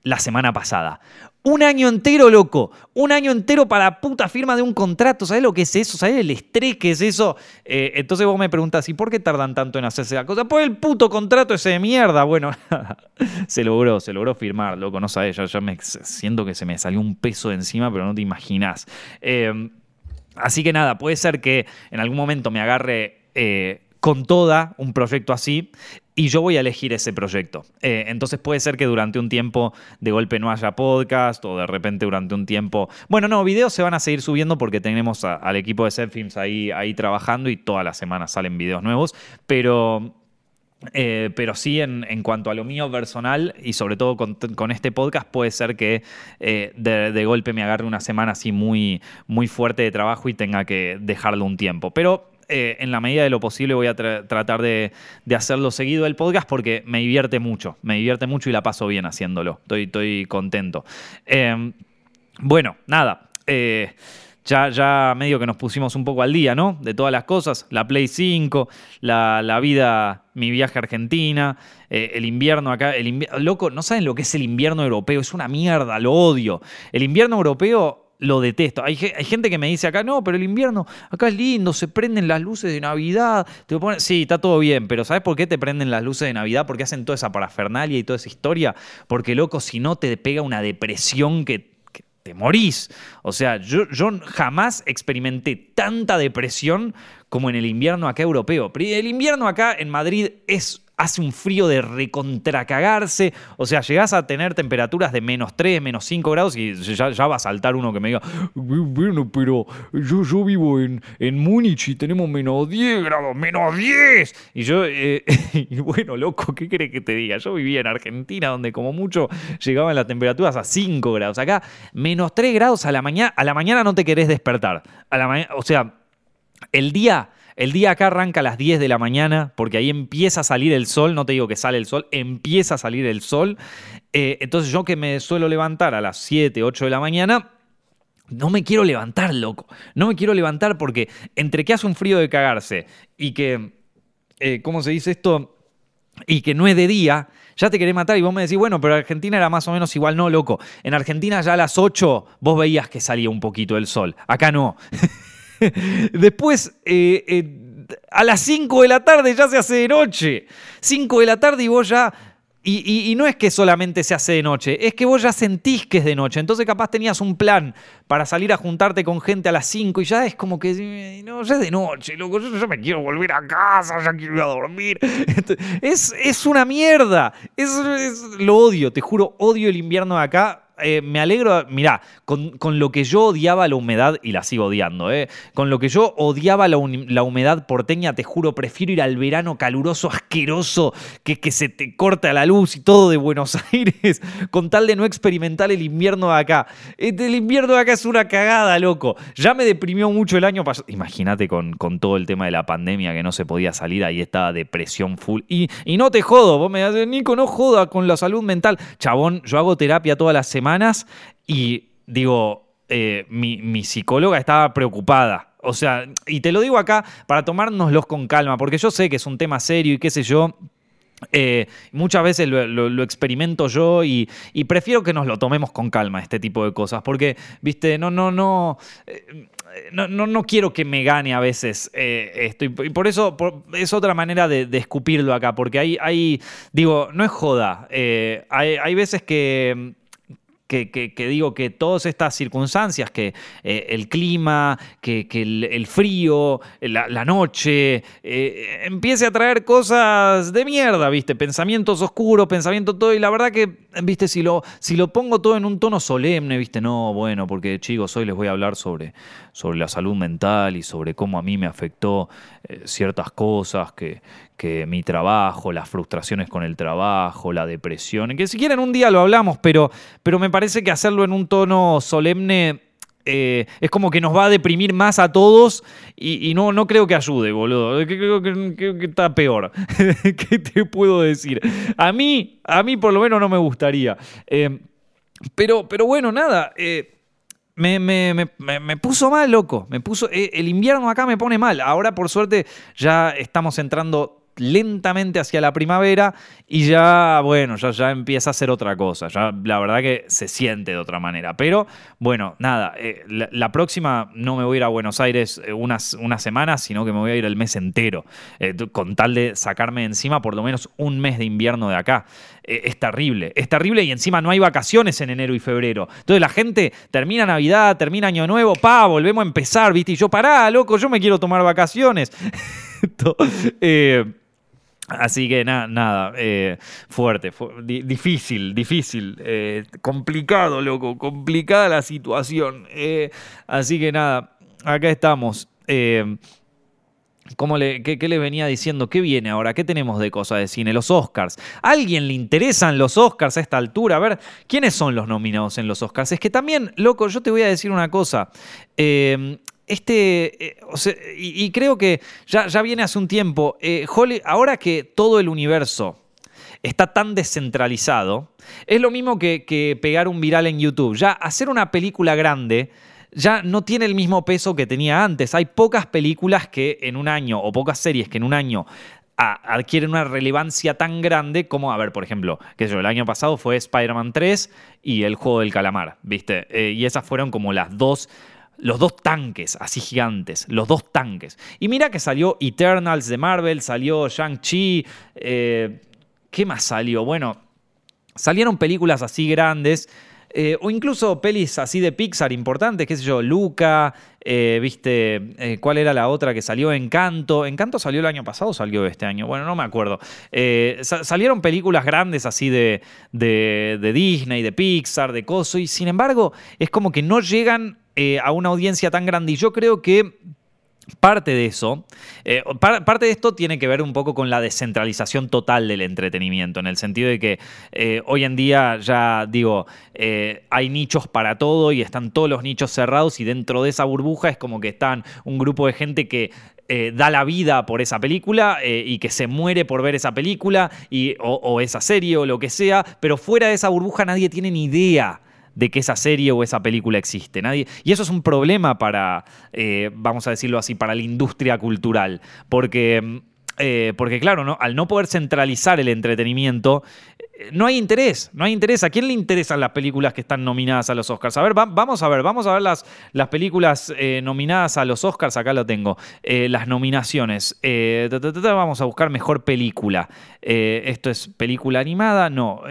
la semana pasada. Un año entero, loco. Un año entero para puta firma de un contrato. ¿Sabes lo que es eso? ¿Sabes el estrés que es eso? Eh, entonces vos me preguntas, ¿y por qué tardan tanto en hacerse la cosa? Por el puto contrato ese de mierda. Bueno, <laughs> se logró, se logró firmar, loco. No sabes, ya, me siento que se me salió un peso de encima, pero no te imaginas. Eh, así que nada, puede ser que en algún momento me agarre. Eh, con toda un proyecto así y yo voy a elegir ese proyecto. Eh, entonces puede ser que durante un tiempo de golpe no haya podcast o de repente durante un tiempo... Bueno, no, videos se van a seguir subiendo porque tenemos al equipo de Setfilms ahí, ahí trabajando y todas las semanas salen videos nuevos, pero... Eh, pero sí, en, en, cuanto a lo mío personal y sobre todo con, este podcast, puede ser que eh, de, de, golpe me agarre una semana así muy, muy fuerte de trabajo y tenga que dejarlo un tiempo. Pero eh, en la medida de lo posible voy a tratar de, hacerlo seguido el podcast porque me divierte mucho, me divierte mucho y la paso bien haciéndolo, estoy, contento. Em, bueno, nada. Eh, ya, ya, medio que nos pusimos un poco al día, ¿no? De todas las cosas. La Play 5, la, vida, mi viaje a Argentina, eh, el invierno acá. El Loco, no saben lo que es el invierno europeo. Es una mierda, lo odio. El invierno europeo lo detesto. Hay, gente que me dice acá, no, pero el invierno acá es lindo, se prenden las luces de Navidad. Te sí, está todo bien, pero ¿sabes por qué te prenden las luces de Navidad? Porque hacen toda esa parafernalia y toda esa historia. Porque, loco, si no te pega una depresión que, te morís. O sea, yo jamás experimenté tanta depresión como en el invierno acá europeo. El invierno acá en Madrid es hace un frío de recontracagarse. O sea, llegás a tener temperaturas de menos 3, menos 5 grados y ya, va a saltar uno que me diga, bueno, pero yo, yo vivo en, en Múnich y tenemos menos 10 grados, menos 10. Y yo, eh, <laughs> y bueno, loco, ¿qué crees que te diga? Yo vivía en Argentina donde como mucho llegaban las temperaturas a 5 grados. Acá, menos 3 grados a la mañana, a la mañana no te querés despertar. A la o sea, el día el día acá arranca a las 10 de la mañana, porque ahí empieza a salir el sol, no te digo que sale el sol, empieza a salir el sol. Eh, entonces yo que me suelo levantar a las 7, 8 de la mañana, no me quiero levantar, loco. No me quiero levantar porque entre que hace un frío de cagarse y que, eh, ¿cómo se dice esto? Y que no es de día, ya te querés matar y vos me decís, bueno, pero Argentina era más o menos igual, no, loco. En Argentina ya a las 8 vos veías que salía un poquito el sol. Acá no. <laughs> <laughs> Después, eh, eh, a las 5 de la tarde ya se hace de noche. 5 de la tarde y vos ya... Y, no es que solamente se hace de noche, es que vos ya sentís que es de noche. Entonces capaz tenías un plan para salir a juntarte con gente a las 5 y ya es como que, no, ya es de noche, loco, yo ya me quiero volver a casa, ya quiero ir a dormir. <laughs> Es, es una mierda, es, lo odio, te juro, odio el invierno de acá eh, me alegro, mirá, con, lo que yo odiaba la humedad, y la sigo odiando, eh, con lo que yo odiaba la, humedad porteña, te juro, prefiero ir al verano caluroso, asqueroso, que, que se te corta la luz y todo de Buenos <laughs> Aires, con tal de no experimentar el invierno de acá. Este, el invierno de acá es una cagada, loco. Ya me deprimió mucho el año pasado. Imagínate con, con todo el tema de la pandemia que no se podía salir, ahí estaba depresión full. Y, y no te jodo, vos me das, Nico, no joda con la salud mental. Chabón, yo hago terapia todas las y digo, eh, mi, psicóloga estaba preocupada. O sea, y te lo digo acá para tomárnoslos con calma, porque yo sé que es un tema serio y qué sé yo. Eh, muchas veces lo, experimento yo y, prefiero que nos lo tomemos con calma, este tipo de cosas, porque, viste, no, no, no. Eh, no, no, quiero que me gane a veces esto. Y por eso es otra manera de, escupirlo acá, porque hay, hay, digo, no es joda. hay, hay veces que que, digo que todas estas circunstancias, que eh, el clima, que, el, frío, la, noche, eh, empiece a traer cosas de mierda, ¿viste? Pensamientos oscuros, pensamientos todo. Y la verdad que, ¿viste? Si lo, si lo pongo todo en un tono solemne, ¿viste? No, bueno, porque chicos, hoy les voy a hablar sobre, sobre la salud mental y sobre cómo a mí me afectó eh, ciertas cosas, que, que mi trabajo, las frustraciones con el trabajo, la depresión, que si quieren un día lo hablamos, pero, pero me parece que hacerlo en un tono solemne eh, es como que nos va a deprimir más a todos y, no, no creo que ayude, boludo. Creo que, está peor. <laughs> ¿Qué te puedo decir? A mí, a mí por lo menos no me gustaría. Eh, pero, pero bueno, nada. Me, me, puso mal, loco. Me puso. el invierno acá me pone mal. Ahora, por suerte, ya estamos entrando lentamente hacia la primavera y ya, bueno, ya, ya empieza a ser otra cosa. Ya la verdad que se siente de otra manera. Pero bueno, nada, eh, la, próxima no me voy a ir a Buenos Aires eh, unas, unas semanas, sino que me voy a ir el mes entero, eh, con tal de sacarme encima por lo menos un mes de invierno de acá. es terrible, es terrible y encima no hay vacaciones en enero y febrero. Entonces la gente termina Navidad, termina Año Nuevo, pa, volvemos a empezar, ¿viste? Y yo, pará, loco, yo me quiero tomar vacaciones. <laughs> Así que nada, eh, fuerte, difícil, difícil, eh, complicado, loco, complicada la situación. Eh, así que nada, acá estamos. ¿Cómo le, qué, le venía diciendo? ¿Qué viene ahora? ¿Qué tenemos de cosas de cine? Los Oscars. ¿A alguien le interesan los Oscars a esta altura? A ver, ¿quiénes son los nominados en los Oscars? Es que también, loco, yo te voy a decir una cosa este, eh, y, creo que ya, ya, viene hace un tiempo, eh, ahora que todo el universo está tan descentralizado, es lo mismo que, pegar un viral en YouTube. Ya hacer una película grande ya no tiene el mismo peso que tenía antes. Hay pocas películas que en un año, o pocas series que en un año adquieren una relevancia tan grande como, a ver, por ejemplo, que yo, el año pasado fue Spider-Man 3 y El Juego del Calamar, ¿viste? Eh, y esas fueron como las dos los dos tanques, así gigantes, los dos tanques. Y mira que salió Eternals de Marvel, salió Shang-Chi, eh, ¿qué más salió? Bueno, salieron películas así grandes, eh, o incluso pelis así de Pixar importantes, qué sé yo, Luca, eh, viste, ¿cuál era la otra que salió? Encanto. ¿Encanto salió el año pasado o salió este año? Bueno, no me acuerdo. salieron películas grandes así de, de, de Disney, de Pixar, de Coso, y sin embargo es como que no llegan eh, a una audiencia tan grande. Y yo creo que Parte de eso, eh, parte de esto tiene que ver un poco con la descentralización total del entretenimiento, en el sentido de que eh, hoy en día ya digo, hay nichos para todo y están todos los nichos cerrados y dentro de esa burbuja es como que están un grupo de gente que da la vida por esa película y que se muere por ver esa película y, o, esa serie o lo que sea, pero fuera de esa burbuja nadie tiene ni idea de que esa serie o esa película existe. Nadie, y eso es un problema para, eh, vamos a decirlo así, para la industria cultural. Porque mm, eh, porque claro, ¿no? al no poder centralizar el entretenimiento, eh, no hay interés, no hay interés. ¿A quién le interesan las películas que están nominadas a los Oscars? A ver, vamos a ver, vamos a ver las, las películas eh, nominadas a los Oscars, acá lo tengo, las nominaciones. vamos a buscar mejor película. ¿Esto es película animada? No,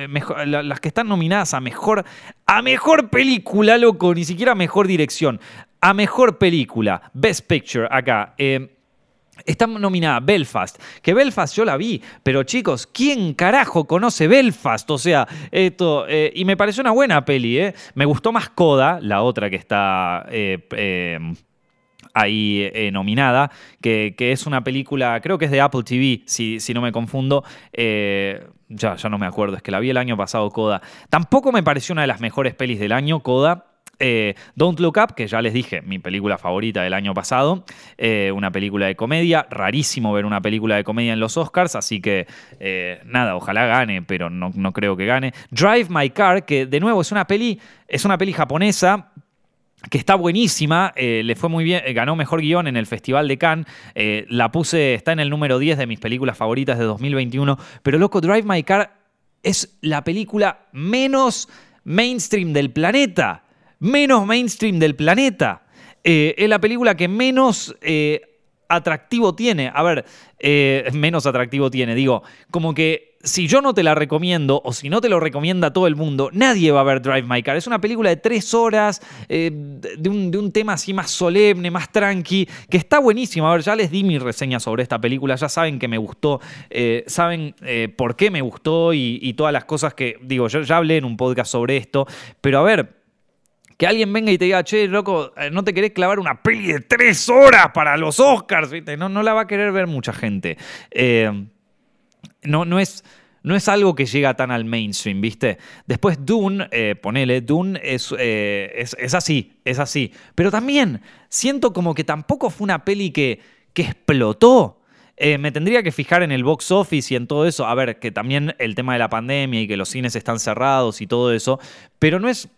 las que están nominadas a mejor, a mejor película, loco, ni siquiera mejor dirección. A mejor película, Best Picture, acá. Está nominada Belfast, que Belfast yo la vi, pero chicos, ¿quién carajo conoce Belfast? O sea, esto, eh, y me pareció una buena peli, ¿eh? Me gustó más Coda, la otra que está eh, ahí nominada, que, es una película, creo que es de Apple TV, si, si no me confundo. ya, ya no me acuerdo, es que la vi el año pasado, Coda. Tampoco me pareció una de las mejores pelis del año, Coda. Eh, Don't Look Up, que ya les dije, mi película favorita del año pasado, eh, una película de comedia, rarísimo ver una película de comedia en los Oscars, así que eh, nada, ojalá gane, pero no, creo que gane. Drive My Car, que de nuevo es una peli, es una peli japonesa, que está buenísima, le fue muy bien, ganó mejor guion en el Festival de Cannes, la puse, está en el número 10 de mis películas favoritas de 2021, pero loco, Drive My Car es la película menos mainstream del planeta menos mainstream del planeta. Eh, es la película que menos eh, atractivo tiene. A ver, eh, menos atractivo tiene. Digo, como que si yo no te la recomiendo o si no te lo recomienda todo el mundo, nadie va a ver Drive My Car. Es una película de tres horas, de, un, tema así más solemne, más tranqui, que está buenísima. A ver, ya les di mi reseña sobre esta película, ya saben que me gustó, saben por qué me gustó y, todas las cosas que, digo, yo ya hablé en un podcast sobre esto, pero a ver, que alguien venga y te diga, che, loco, eh, no te querés clavar una peli de tres horas para los Oscars, No, no la va a querer ver mucha gente. Eh, no, no es no es algo que llega tan al mainstream, ¿viste? Después Dune, eh, ponele, Dune es, es, así, es así. Pero también siento como que tampoco fue una peli que, que explotó. me tendría que fijar en el box office y en todo eso. A ver, que también el tema de la pandemia y que los cines están cerrados y todo eso. Pero no es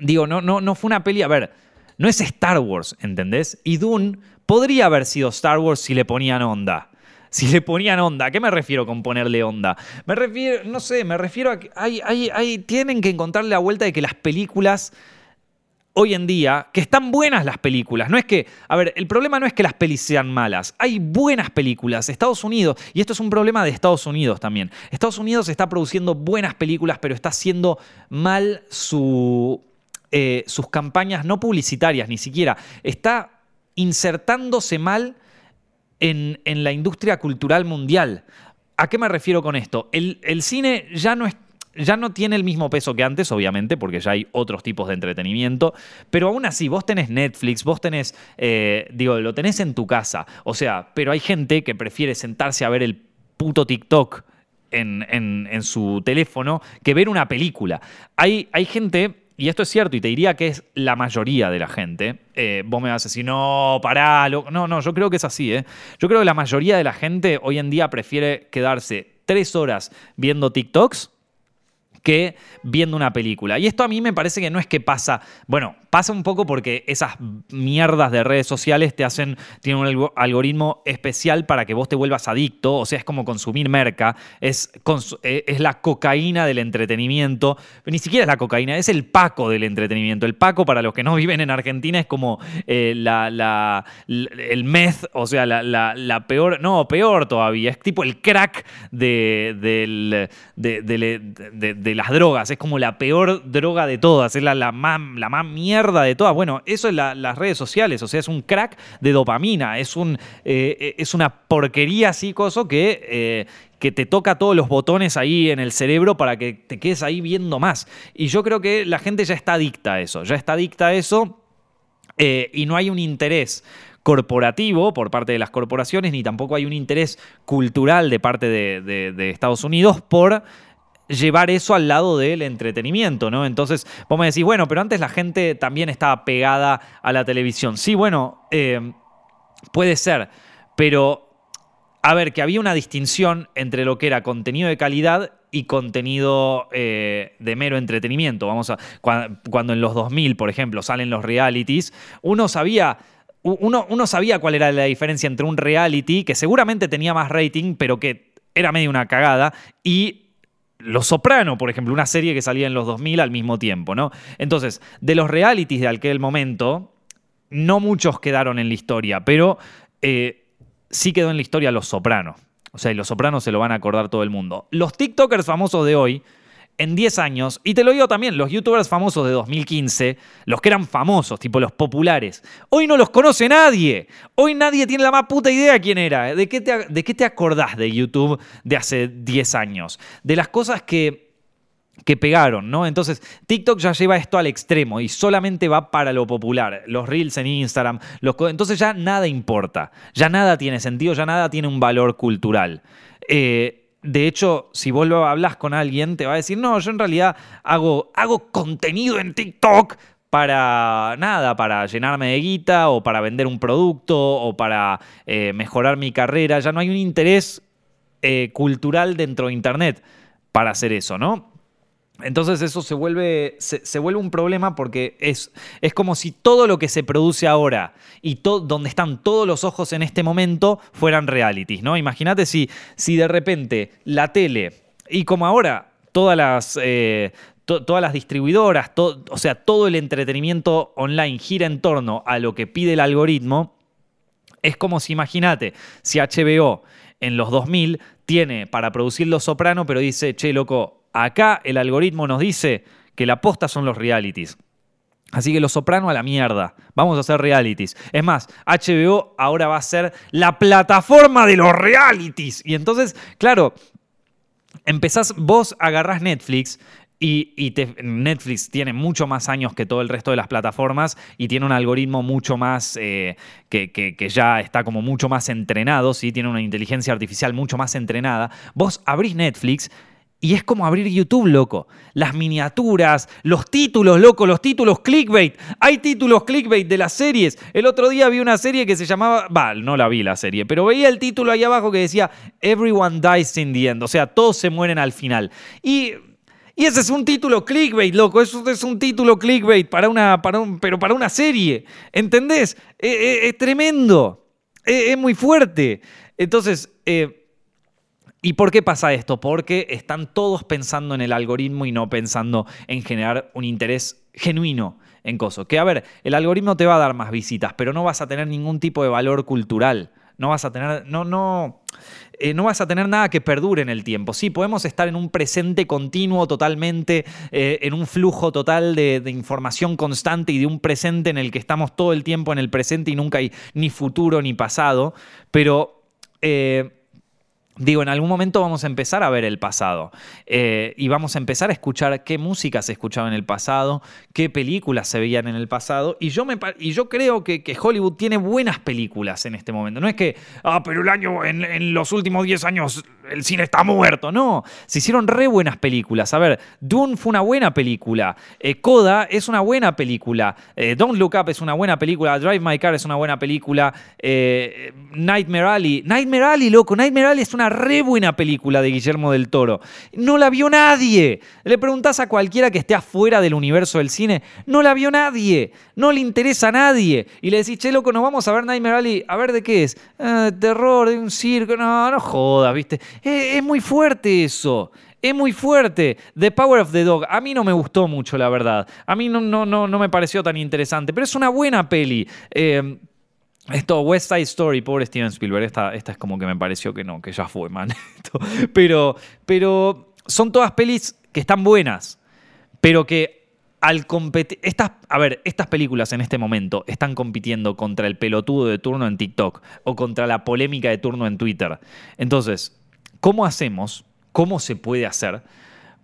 Digo, no, no, no fue una peli. A ver, no es Star Wars, ¿entendés? Y Dune podría haber sido Star Wars si le ponían onda. Si le ponían onda, ¿a qué me refiero con ponerle onda? Me refiero, no sé, me refiero a que hay, hay, tienen que encontrarle la vuelta de que las películas hoy en día, que están buenas las películas. No es que, a ver, el problema no es que las pelis sean malas. Hay buenas películas. Estados Unidos, y esto es un problema de Estados Unidos también. Estados Unidos está produciendo buenas películas, pero está haciendo mal su eh, sus campañas no publicitarias, ni siquiera. Está insertándose mal en, la industria cultural mundial. ¿A qué me refiero con esto? El, cine ya no ya no tiene el mismo peso que antes, obviamente, porque ya hay otros tipos de entretenimiento, pero aún así, vos tenés Netflix, vos tenés, eh, digo, lo tenés en tu casa, o sea, pero hay gente que prefiere sentarse a ver el puto TikTok en, en, su teléfono que ver una película. Hay, hay gente y esto es cierto, y te diría que es la mayoría de la gente. Eh, vos me vas a decir, no, pará. No, no, yo creo que es así. ¿eh? Yo creo que la mayoría de la gente hoy en día prefiere quedarse tres horas viendo TikToks que viendo una película. Y esto a mí me parece que no es que pasa, bueno, pasa un poco porque esas mierdas de redes sociales te hacen, tienen un algoritmo especial para que vos te vuelvas adicto, o sea, es como consumir merca, es, eh, es la cocaína del entretenimiento, ni siquiera es la cocaína, es el paco del entretenimiento. El paco, para los que no viven en Argentina, es como eh, el meth, o sea, la, peor, no, peor todavía, es tipo el crack de, de de las drogas. Es como la peor droga de todas. Es la, la, más, la más mierda de todas. Bueno, eso es las redes sociales. O sea, es un crack de dopamina. Es, un, eh, es una porquería así, coso, que, eh, que te toca todos los botones ahí en el cerebro para que te quedes ahí viendo más. Y yo creo que la gente ya está adicta a eso. Ya está adicta a eso. Eh, y no hay un interés corporativo por parte de las corporaciones, ni tampoco hay un interés cultural de parte de Estados Unidos por llevar eso al lado del entretenimiento, ¿no? Entonces, vos me decís, bueno, pero antes la gente también estaba pegada a la televisión. Sí, bueno, eh, puede ser, pero a ver, que había una distinción entre lo que era contenido de calidad y contenido eh, de mero entretenimiento. Vamos a. Cuando, en los 2000, por ejemplo, salen los realities, uno sabía. Uno, uno sabía cuál era la diferencia entre un reality, que seguramente tenía más rating, pero que era medio una cagada, y los Soprano, por ejemplo, una serie que salía en los 2000 al mismo tiempo, ¿no? Entonces, de los realities de aquel momento, no muchos quedaron en la historia, pero eh, sí quedó en la historia Los Soprano. O sea, y Los Sopranos se lo van a acordar todo el mundo. Los TikTokers famosos de hoy en 10 años, y te lo digo también, los youtubers famosos de 2015, los que eran famosos, tipo los populares, hoy no los conoce nadie. Hoy nadie tiene la más puta idea quién era. ¿De qué te, de qué te acordás de YouTube de hace 10 años? De las cosas que que pegaron, ¿no? Entonces, TikTok ya lleva esto al extremo y solamente va para lo popular. Los reels en Instagram, entonces ya nada importa, ya nada tiene sentido, ya nada tiene un valor cultural. Eh, de hecho, si vos lo hablas con alguien, te va a decir, no, yo en realidad hago, hago contenido en TikTok para nada, para llenarme de guita o para vender un producto o para eh, mejorar mi carrera. Ya no hay un interés eh, cultural dentro de Internet para hacer eso, ¿no? Entonces eso se vuelve, se, vuelve un problema porque es, es, como si todo lo que se produce ahora y donde están todos los ojos en este momento fueran realities, ¿no? Imagínate si, si de repente la tele, y como ahora todas las, eh, todas las distribuidoras, o sea, todo el entretenimiento online gira en torno a lo que pide el algoritmo, Es como si, imagínate, si HBO en los 2000 tiene para producir Los Soprano, pero dice, che, loco, acá el algoritmo nos dice que la posta son los realities. Así que Los Soprano a la mierda. Vamos a hacer realities. Es más, HBO ahora va a ser la plataforma de los realities. Y entonces, claro, empezás, vos agarrás Netflix y, Netflix tiene mucho más años que todo el resto de las plataformas y tiene un algoritmo mucho más eh, que, ya está como mucho más entrenado, ¿sí? tiene una inteligencia artificial mucho más entrenada. Vos abrís Netflix y es como abrir YouTube, loco. Las miniaturas, los títulos, loco, los títulos clickbait. Hay títulos clickbait de las series. El otro día vi una serie que se llamaba. Va, no la vi la serie, pero veía el título ahí abajo que decía Everyone dies in the end. O sea, todos se mueren al final. Y y ese es un título clickbait, loco. Eso es un título clickbait para una, para un, pero para una serie. ¿Entendés? Eh, eh, es tremendo. Eh, es muy fuerte. Entonces, ¿y por qué pasa esto? Porque están todos pensando en el algoritmo y no pensando en generar un interés genuino en cosas. Que a ver, el algoritmo te va a dar más visitas, pero no vas a tener ningún tipo de valor cultural. No vas a tener. No, no. Eh, no vas a tener nada que perdure en el tiempo. Sí, podemos estar en un presente continuo totalmente, eh, en un flujo total de, información constante y de un presente en el que estamos todo el tiempo en el presente y nunca hay ni futuro ni pasado, pero... Eh, Digo, en algún momento vamos a empezar a ver el pasado eh, y vamos a empezar a escuchar qué música se escuchaba en el pasado, qué películas se veían en el pasado. Y yo, me, creo que, Hollywood tiene buenas películas en este momento. No es que, ah, pero el año, en, los últimos 10 años el cine está muerto. No, se hicieron re buenas películas. A ver, Dune fue una buena película. Eh, Coda es una buena película. Eh, Don't Look Up es una buena película. Drive My Car es una buena película. Nightmare Alley. Nightmare Alley, loco. Nightmare Alley es una re buena película de Guillermo del Toro. No la vio nadie. Le preguntás a cualquiera que esté afuera del universo del cine, no la vio nadie. No le interesa a nadie. Y le decís, che, loco, nos vamos a ver Nightmare Alley. A ver de qué es. Ah, terror, de un circo. No, no jodas, ¿viste? Es muy fuerte eso. Es muy fuerte. The Power of the Dog. A mí no me gustó mucho, la verdad. A mí no, no, no, no me pareció tan interesante. Pero es una buena peli. Eh, esto, West Side Story, pobre Steven Spielberg, esta, esta es como que me pareció que no, que ya fue, man. <laughs> pero, pero son todas pelis que están buenas, pero que al competir... Estas, a ver, estas películas en este momento están compitiendo contra el pelotudo de turno en TikTok o contra la polémica de turno en Twitter. Entonces, ¿cómo hacemos? ¿Cómo se puede hacer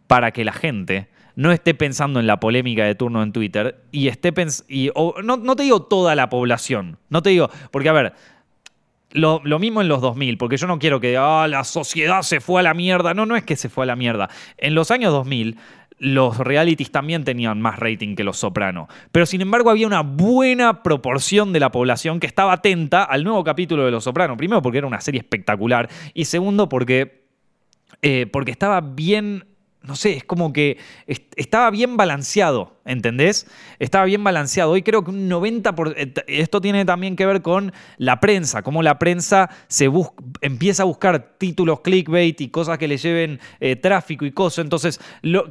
para que la gente no esté pensando en la polémica de turno en Twitter y esté y, no, te digo toda la población, no te digo, porque a ver, lo, mismo en los 2000, porque yo no quiero que ah, la sociedad se fue a la mierda, no, no es que se fue a la mierda. En los años 2000 los realities también tenían más rating que Los Soprano. Pero sin embargo había una buena proporción de la población que estaba atenta al nuevo capítulo de Los Soprano. Primero porque era una serie espectacular y segundo porque, eh, porque estaba bien no sé, es como que estaba bien balanceado, ¿entendés? Estaba bien balanceado. Hoy creo que un 90%, eh, esto tiene también que ver con la prensa, cómo la prensa se empieza a buscar títulos clickbait y cosas que le lleven eh, tráfico y cosas. Entonces,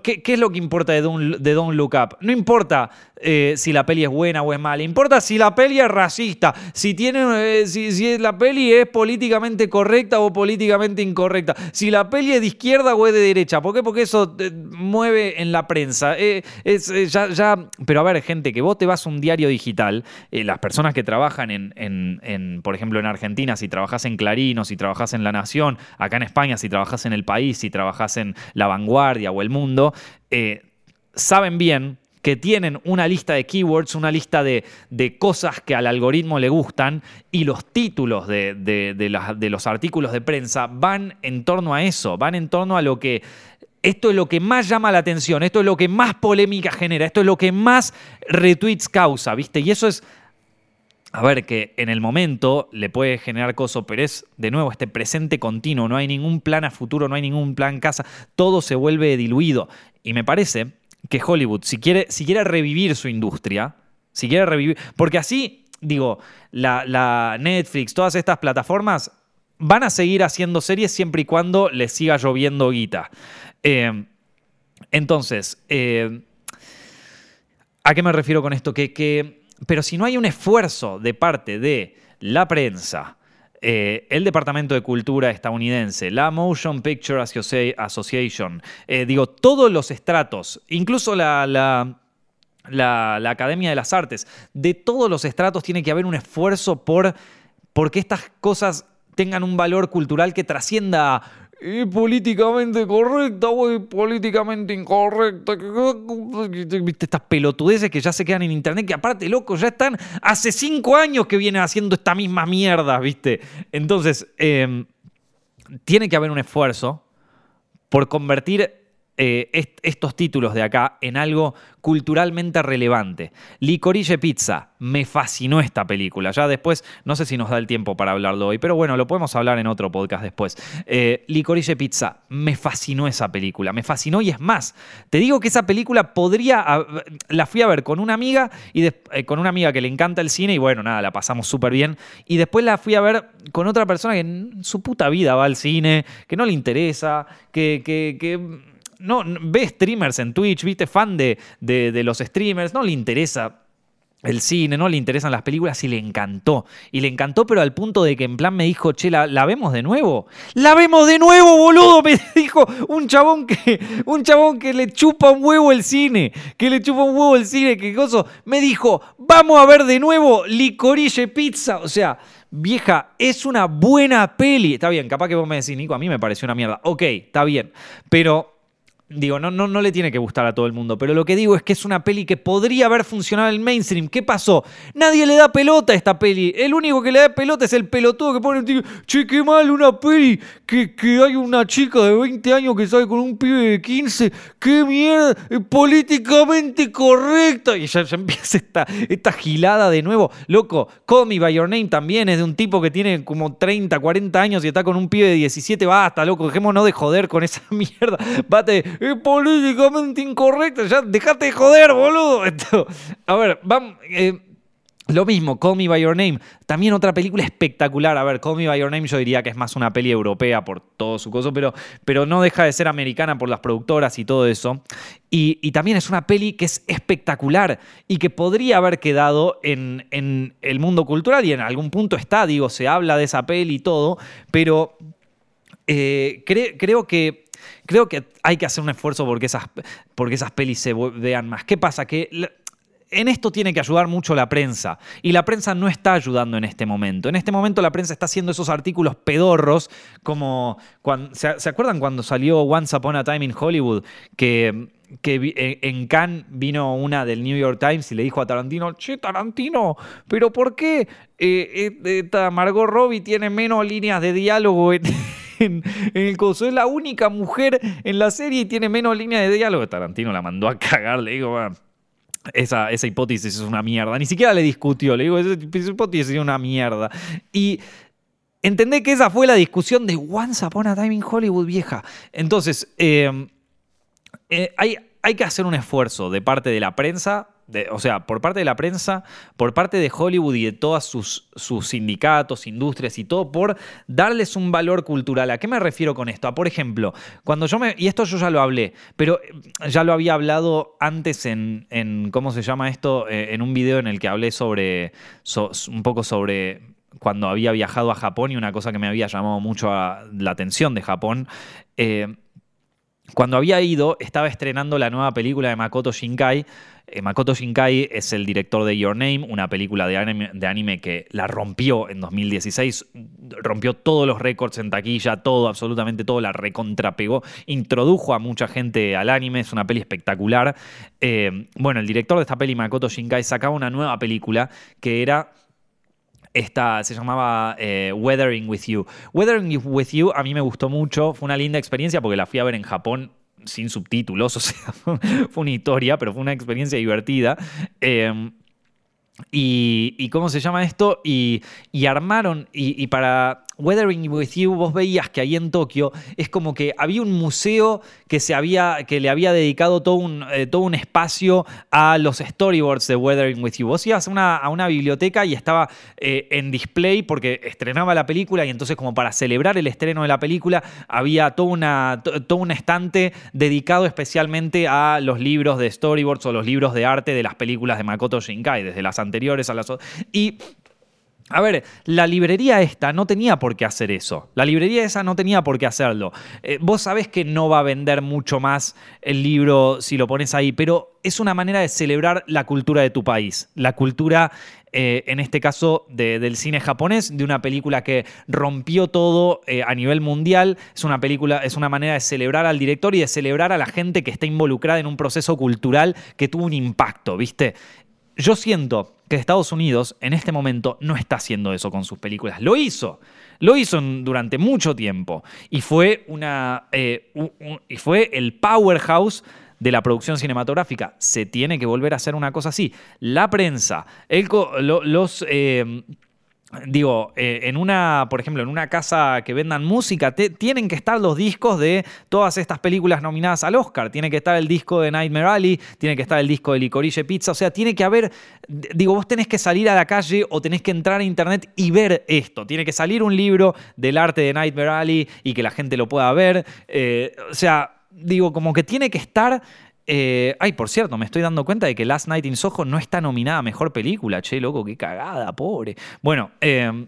¿qué, es lo que importa de Don't, Look Up? No importa eh, si la peli es buena o es mala, importa si la peli es racista, si, tiene, si, la peli es políticamente correcta o políticamente incorrecta, si la peli es de izquierda o es de derecha. ¿Por qué? Porque eso mueve en la prensa. Eh, ya, pero a ver, gente, que vos te vas a un diario digital, las personas que trabajan en, por ejemplo, en Argentina, si trabajas en Clarín o si trabajas en La Nación, acá en España, si trabajas en El País, si trabajas en La Vanguardia o El Mundo, saben bien que tienen una lista de keywords, una lista de, cosas que al algoritmo le gustan y los títulos de, los artículos de prensa van en torno a eso, van en torno a lo que esto es lo que más llama la atención, esto es lo que más polémica genera, esto es lo que más retweets causa, ¿viste? Y eso es, a ver, que en el momento le puede generar coso, pero es, de nuevo, este presente continuo, no hay ningún plan a futuro, no hay ningún plan casa, todo se vuelve diluido. Y me parece que Hollywood, si quiere, si quiere revivir su industria, si quiere revivir, porque así, digo, la, la Netflix, todas estas plataformas van a seguir haciendo series siempre y cuando les siga lloviendo guita. Eh, entonces, eh, ¿a qué me refiero con esto? Que, pero si no hay un esfuerzo de parte de la prensa, eh, el Departamento de Cultura estadounidense, la Motion Picture Association, eh, digo, todos los estratos, incluso la, la, la, Academia de las Artes, de todos los estratos tiene que haber un esfuerzo por porque estas cosas tengan un valor cultural que trascienda y políticamente correcta, güey, políticamente incorrecta. ¿Viste estas pelotudeces que ya se quedan en internet? Que aparte, loco, ya están hace cinco años que vienen haciendo esta misma mierda, ¿viste? Entonces, em, tiene que haber un esfuerzo por convertir eh, estos títulos de acá en algo culturalmente relevante. Licorice Pizza, me fascinó esta película. Ya después, no sé si nos da el tiempo para hablarlo hoy, pero bueno, lo podemos hablar en otro podcast después. Eh, Licorice Pizza, me fascinó esa película, me fascinó y es más, te digo que esa película podría, la fui a ver con una amiga y eh, con una amiga que le encanta el cine y bueno, nada, la pasamos súper bien. Y después la fui a ver con otra persona que en su puta vida va al cine, que no le interesa, que, no, ve streamers en Twitch, viste, fan de, de, los streamers, no le interesa el cine, no le interesan las películas y le encantó. Y le encantó, pero al punto de que en plan me dijo, che, ¿la, vemos de nuevo? ¡La vemos de nuevo, boludo! <laughs> Me dijo un chabón que, un chabón que le chupa un huevo el cine, que le chupa un huevo el cine, que cosa. Me dijo, vamos a ver de nuevo Licorice Pizza. O sea, vieja, es una buena peli. Está bien, capaz que vos me decís, Nico, a mí me pareció una mierda. Ok, está bien. Pero Digo, no, no, no le tiene que gustar a todo el mundo, pero lo que digo es que es una peli que podría haber funcionado en el mainstream. ¿Qué pasó? Nadie le da pelota a esta peli. El único que le da pelota es el pelotudo que pone, che, qué mal una peli, que, que hay una chica de 20 años que sale con un pibe de 15, qué mierda, políticamente correcta. Y ya, empieza esta, esta gilada de nuevo. Loco, Call Me By Your Name también es de un tipo que tiene como 30, 40 años y está con un pibe de 17. Basta, loco, dejémonos de joder con esa <laughs> mierda. Bate es políticamente incorrecto. Ya, dejate de joder, boludo. <laughs> a ver, vamos. Eh, lo mismo, Call Me By Your Name, también otra película espectacular. A ver, Call Me By Your Name yo diría que es más una peli europea por todo su coso, pero, pero no deja de ser americana por las productoras y todo eso. Y, y, también es una peli que es espectacular y que podría haber quedado en, en el mundo cultural y en algún punto está, digo, se habla de esa peli y todo, pero eh, creo que creo que hay que hacer un esfuerzo porque esas, porque esas pelis se vean más. ¿Qué pasa? Que en esto tiene que ayudar mucho la prensa. Y la prensa no está ayudando en este momento. En este momento la prensa está haciendo esos artículos pedorros, como. Cuando, ¿se, acuerdan cuando salió Once Upon a Time in Hollywood? Que, que en Cannes vino una del New York Times y le dijo a Tarantino: Che, Tarantino, ¿pero por qué eh, eh Margot Robbie tiene menos líneas de diálogo en en, el coso. Es la única mujer en la serie y tiene menos línea de diálogo. Tarantino la mandó a cagar, le digo, esa, esa, hipótesis es una mierda. Ni siquiera le discutió, le digo, esa hipótesis es una mierda. Y entendé que esa fue la discusión de Once Upon a Time Hollywood, vieja. Entonces, eh, eh, hay, hay que hacer un esfuerzo de parte de la prensa o sea, por parte de la prensa, por parte de Hollywood y de todos sus, sus, sindicatos, industrias y todo, por darles un valor cultural. ¿A qué me refiero con esto? A, por ejemplo, cuando yo me. Y esto yo ya lo hablé, pero eh, ya lo había hablado antes en. en ¿Cómo se llama esto? Eh, en un video en el que hablé sobre. un poco sobre cuando había viajado a Japón y una cosa que me había llamado mucho la atención de Japón. Eh, cuando había ido, estaba estrenando la nueva película de Makoto Shinkai. Eh, Makoto Shinkai es el director de Your Name, una película de anime, que la rompió en 2016, rompió todos los récords en taquilla, todo, absolutamente todo, la recontrapegó, introdujo a mucha gente al anime, es una peli espectacular. Eh, bueno, el director de esta peli, Makoto Shinkai, sacaba una nueva película que era esta se llamaba eh, Weathering with You. Weathering with You a mí me gustó mucho, fue una linda experiencia porque la fui a ver en Japón sin subtítulos, <laughs> o sea, fue una historia, pero fue una experiencia divertida. Eh, y, ¿cómo se llama esto? Y, armaron, y, para Weathering With You vos veías que ahí en Tokio es como que había un museo que, se había, que le había dedicado todo un, eh, todo un espacio a los storyboards de Weathering With You. Vos ibas a una, biblioteca y estaba eh, en display porque estrenaba la película y entonces como para celebrar el estreno de la película había todo, una, todo un estante dedicado especialmente a los libros de storyboards o los libros de arte de las películas de Makoto Shinkai, desde las anteriores a las... Y A ver, la librería esta no tenía por qué hacer eso. La librería esa no tenía por qué hacerlo. Eh, vos sabés que no va a vender mucho más el libro si lo pones ahí, pero es una manera de celebrar la cultura de tu país. La cultura, eh, en este caso, del cine japonés, de una película que rompió todo eh, a nivel mundial. Es una película, es una manera de celebrar al director y de celebrar a la gente que está involucrada en un proceso cultural que tuvo un impacto, ¿viste? Yo siento que Estados Unidos en este momento no está haciendo eso con sus películas. Lo hizo, lo hizo durante mucho tiempo y fue, una, eh, y fue el powerhouse de la producción cinematográfica. Se tiene que volver a hacer una cosa así. La prensa, los... Eh, digo, eh, en una, por ejemplo, en una casa que vendan música, tienen que estar los discos de todas estas películas nominadas al Oscar. Tiene que estar el disco de Nightmare Alley, tiene que estar el disco de Licorice Pizza. O sea, tiene que haber, digo, vos tenés que salir a la calle o tenés que entrar a internet y ver esto. Tiene que salir un libro del arte de Nightmare Alley y que la gente lo pueda ver. Eh, o sea, digo, como que tiene que estar eh, ay, por cierto, me estoy dando cuenta de que Last Night in Soho no está nominada a mejor película. Che, loco, qué cagada, pobre. Bueno, eh,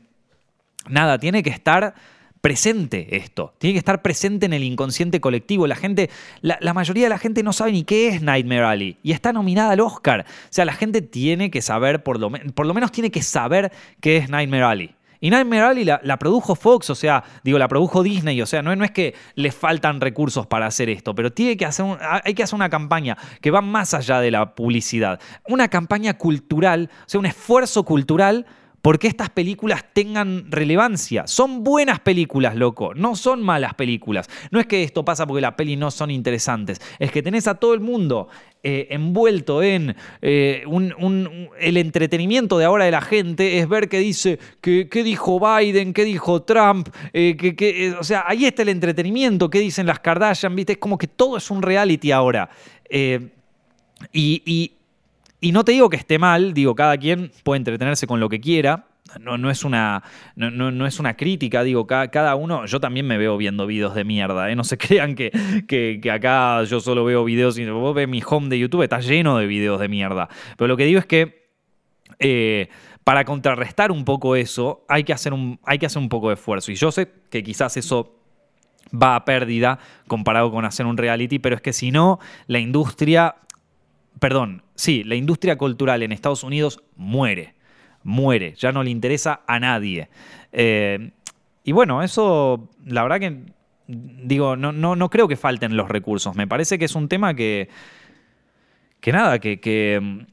nada, tiene que estar presente esto. Tiene que estar presente en el inconsciente colectivo. La gente, la, mayoría de la gente no sabe ni qué es Nightmare Alley y está nominada al Oscar. O sea, la gente tiene que saber, por lo, por lo menos tiene que saber qué es Nightmare Alley. Y Nightmare Alley la, produjo Fox, o sea, digo, la produjo Disney, o sea, no, no es que le faltan recursos para hacer esto, pero tiene que hacer hay que hacer una campaña que va más allá de la publicidad. Una campaña cultural, o sea, un esfuerzo cultural porque estas películas tengan relevancia. Son buenas películas, loco, no son malas películas. No es que esto pasa porque las pelis no son interesantes, es que tenés a todo el mundo eh, envuelto en eh, el entretenimiento de ahora de la gente, es ver qué dice, qué, dijo Biden, qué dijo Trump, eh, o sea, ahí está el entretenimiento, qué dicen las Kardashian, ¿viste? Es como que todo es un reality ahora. y no te digo que esté mal, digo, cada quien puede entretenerse con lo que quiera. No, no, es, una, no, no, es una crítica, digo, cada, cada, uno, yo también me veo viendo videos de mierda, ¿eh? no se <laughs> crean que, que, acá yo solo veo videos, y vos ves mi home de YouTube, está lleno de videos de mierda. Pero lo que digo es que eh, para contrarrestar un poco eso, hay que, hacer un, hay que hacer un poco de esfuerzo. Y yo sé que quizás eso va a pérdida comparado con hacer un reality, pero es que si no, la industria perdón, sí, la industria cultural en Estados Unidos muere, muere, ya no le interesa a nadie. Eh, y bueno, eso, la verdad que, digo, no, no, no, creo que falten los recursos, me parece que es un tema que, que nada, que, que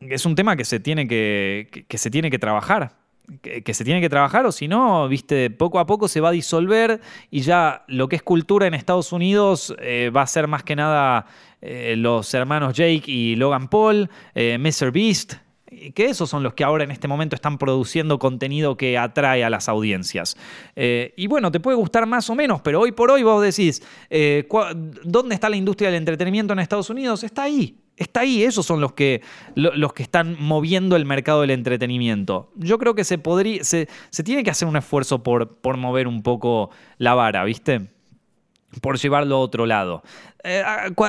es un tema que se tiene que, que se tiene que trabajar que, se tiene que trabajar o si no, viste, poco a poco se va a disolver y ya lo que es cultura en Estados Unidos eh, va a ser más que nada eh, los hermanos Jake y Logan Paul, eh, Mr. Beast, que esos son los que ahora en este momento están produciendo contenido que atrae a las audiencias. y bueno, te puede gustar más o menos, pero hoy por hoy vos decís, ¿dónde está la industria del entretenimiento en Estados Unidos? Está ahí, está ahí, esos son los que, los que están moviendo el mercado del entretenimiento. Yo creo que se, podría, se, tiene que hacer un esfuerzo por, por, mover un poco la vara, ¿viste? Por llevarlo a otro lado. Eh,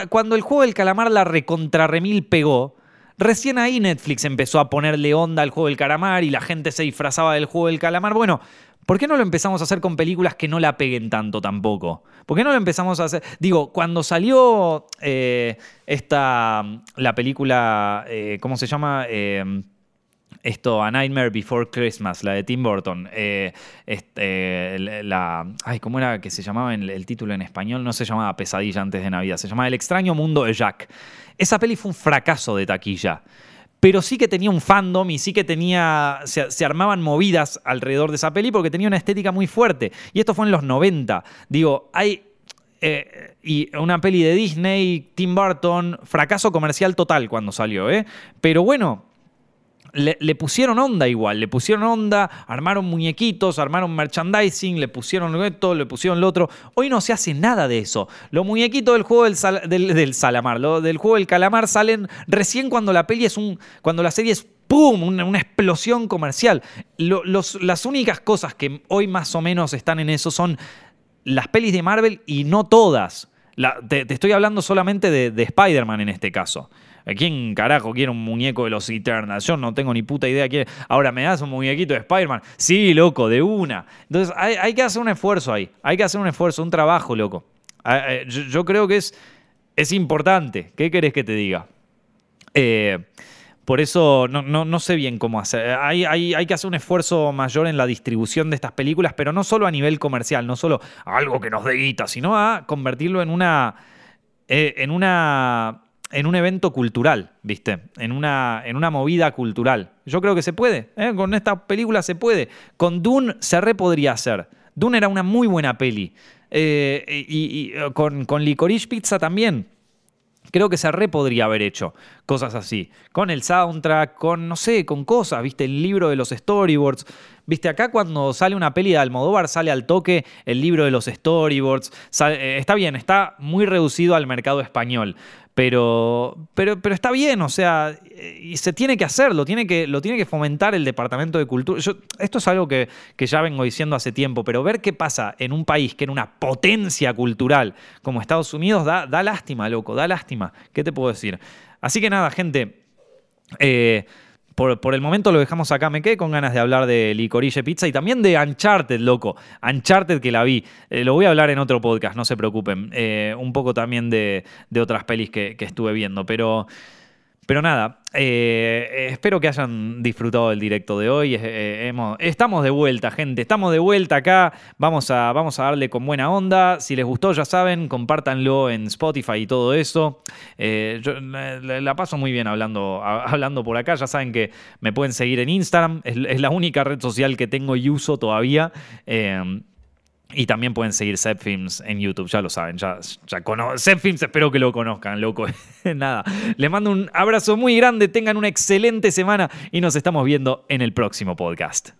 cuando el juego del calamar la recontrarremil pegó, recién ahí Netflix empezó a ponerle onda al juego del calamar y la gente se disfrazaba del juego del calamar. Bueno, ¿Por qué no lo empezamos a hacer con películas que no la peguen tanto tampoco? ¿Por qué no lo empezamos a hacer? Digo, cuando salió eh, esta, la película, eh, ¿cómo se llama? Eh, esto, A Nightmare Before Christmas, la de Tim Burton. Este, la, ay, ¿cómo era que se llamaba el, título en español? No se llamaba Pesadilla antes de Navidad, se llamaba El extraño mundo de Jack. Esa peli fue un fracaso de taquilla pero sí que tenía un fandom y sí que tenía, se, armaban movidas alrededor de esa peli porque tenía una estética muy fuerte. Y esto fue en los 90. Digo, hay... Eh, y una peli de Disney, Tim Burton, fracaso comercial total cuando salió, ¿eh? Pero bueno, le, pusieron onda igual, le pusieron onda, armaron muñequitos, armaron merchandising, le pusieron esto, le pusieron lo otro. Hoy no se hace nada de eso. Los muñequitos del juego del, salamar, del juego del calamar salen recién cuando la peli es un. cuando la serie es ¡pum! Una, explosión comercial. las únicas cosas que hoy más o menos están en eso son las pelis de Marvel y no todas. te, estoy hablando solamente de, de Spider-Man en este caso. ¿Quién carajo quiere un muñeco de los Eternals? Yo no tengo ni puta idea quién. Ahora, ¿me das un muñequito de Spider-Man? Sí, loco, de una. Entonces, hay, que hacer un esfuerzo ahí. Hay que hacer un esfuerzo, un trabajo, loco. Ah, eh, yo, creo que es, es importante. ¿Qué querés que te diga? Eh, por eso no, sé bien cómo hacer. Hay, hay, que hacer un esfuerzo mayor en la distribución de estas películas, pero no solo a nivel comercial, no solo algo que nos dé sino a convertirlo en una. Eh, en una. En un evento cultural, ¿viste? En una, en una movida cultural. Yo creo que se puede. ¿eh? Con esta película se puede. Con Dune se re podría hacer. Dune era una muy buena peli. Eh, y, con, con Licorice Pizza también. Creo que se re podría haber hecho cosas así. Con el soundtrack, con, no sé, con cosas, viste, el libro de los storyboards. Viste, acá cuando sale una peli de Almodóvar sale al toque el libro de los storyboards. Eh, está bien, está muy reducido al mercado español. Pero, pero, pero está bien, o sea, y se tiene que hacer, lo tiene que, lo tiene que fomentar el Departamento de Cultura. esto es algo que, ya vengo diciendo hace tiempo, pero ver qué pasa en un país que era una potencia cultural como Estados Unidos da, da lástima, loco, da lástima. ¿Qué te puedo decir? Así que nada, gente. Eh, por, el momento lo dejamos acá. Me quedé con ganas de hablar de Licorice Pizza y también de Uncharted, loco. Uncharted que la vi. Eh, lo voy a hablar en otro podcast, no se preocupen. Eh, un poco también de, otras pelis que estuve viendo. Pero. Pero nada, eh, espero que hayan disfrutado del directo de hoy. Eh, estamos de vuelta, gente. Estamos de vuelta acá. Vamos a, vamos a darle con buena onda. Si les gustó, ya saben, compártanlo en Spotify y todo eso. Eh, yo la, paso muy bien hablando, hablando por acá. Ya saben que me pueden seguir en Instagram. Es, es la única red social que tengo y uso todavía. Y también pueden seguir Films en YouTube, ya lo saben, ya, ya Films espero que lo conozcan, loco. <laughs> Nada, les mando un abrazo muy grande, tengan una excelente semana y nos estamos viendo en el próximo podcast.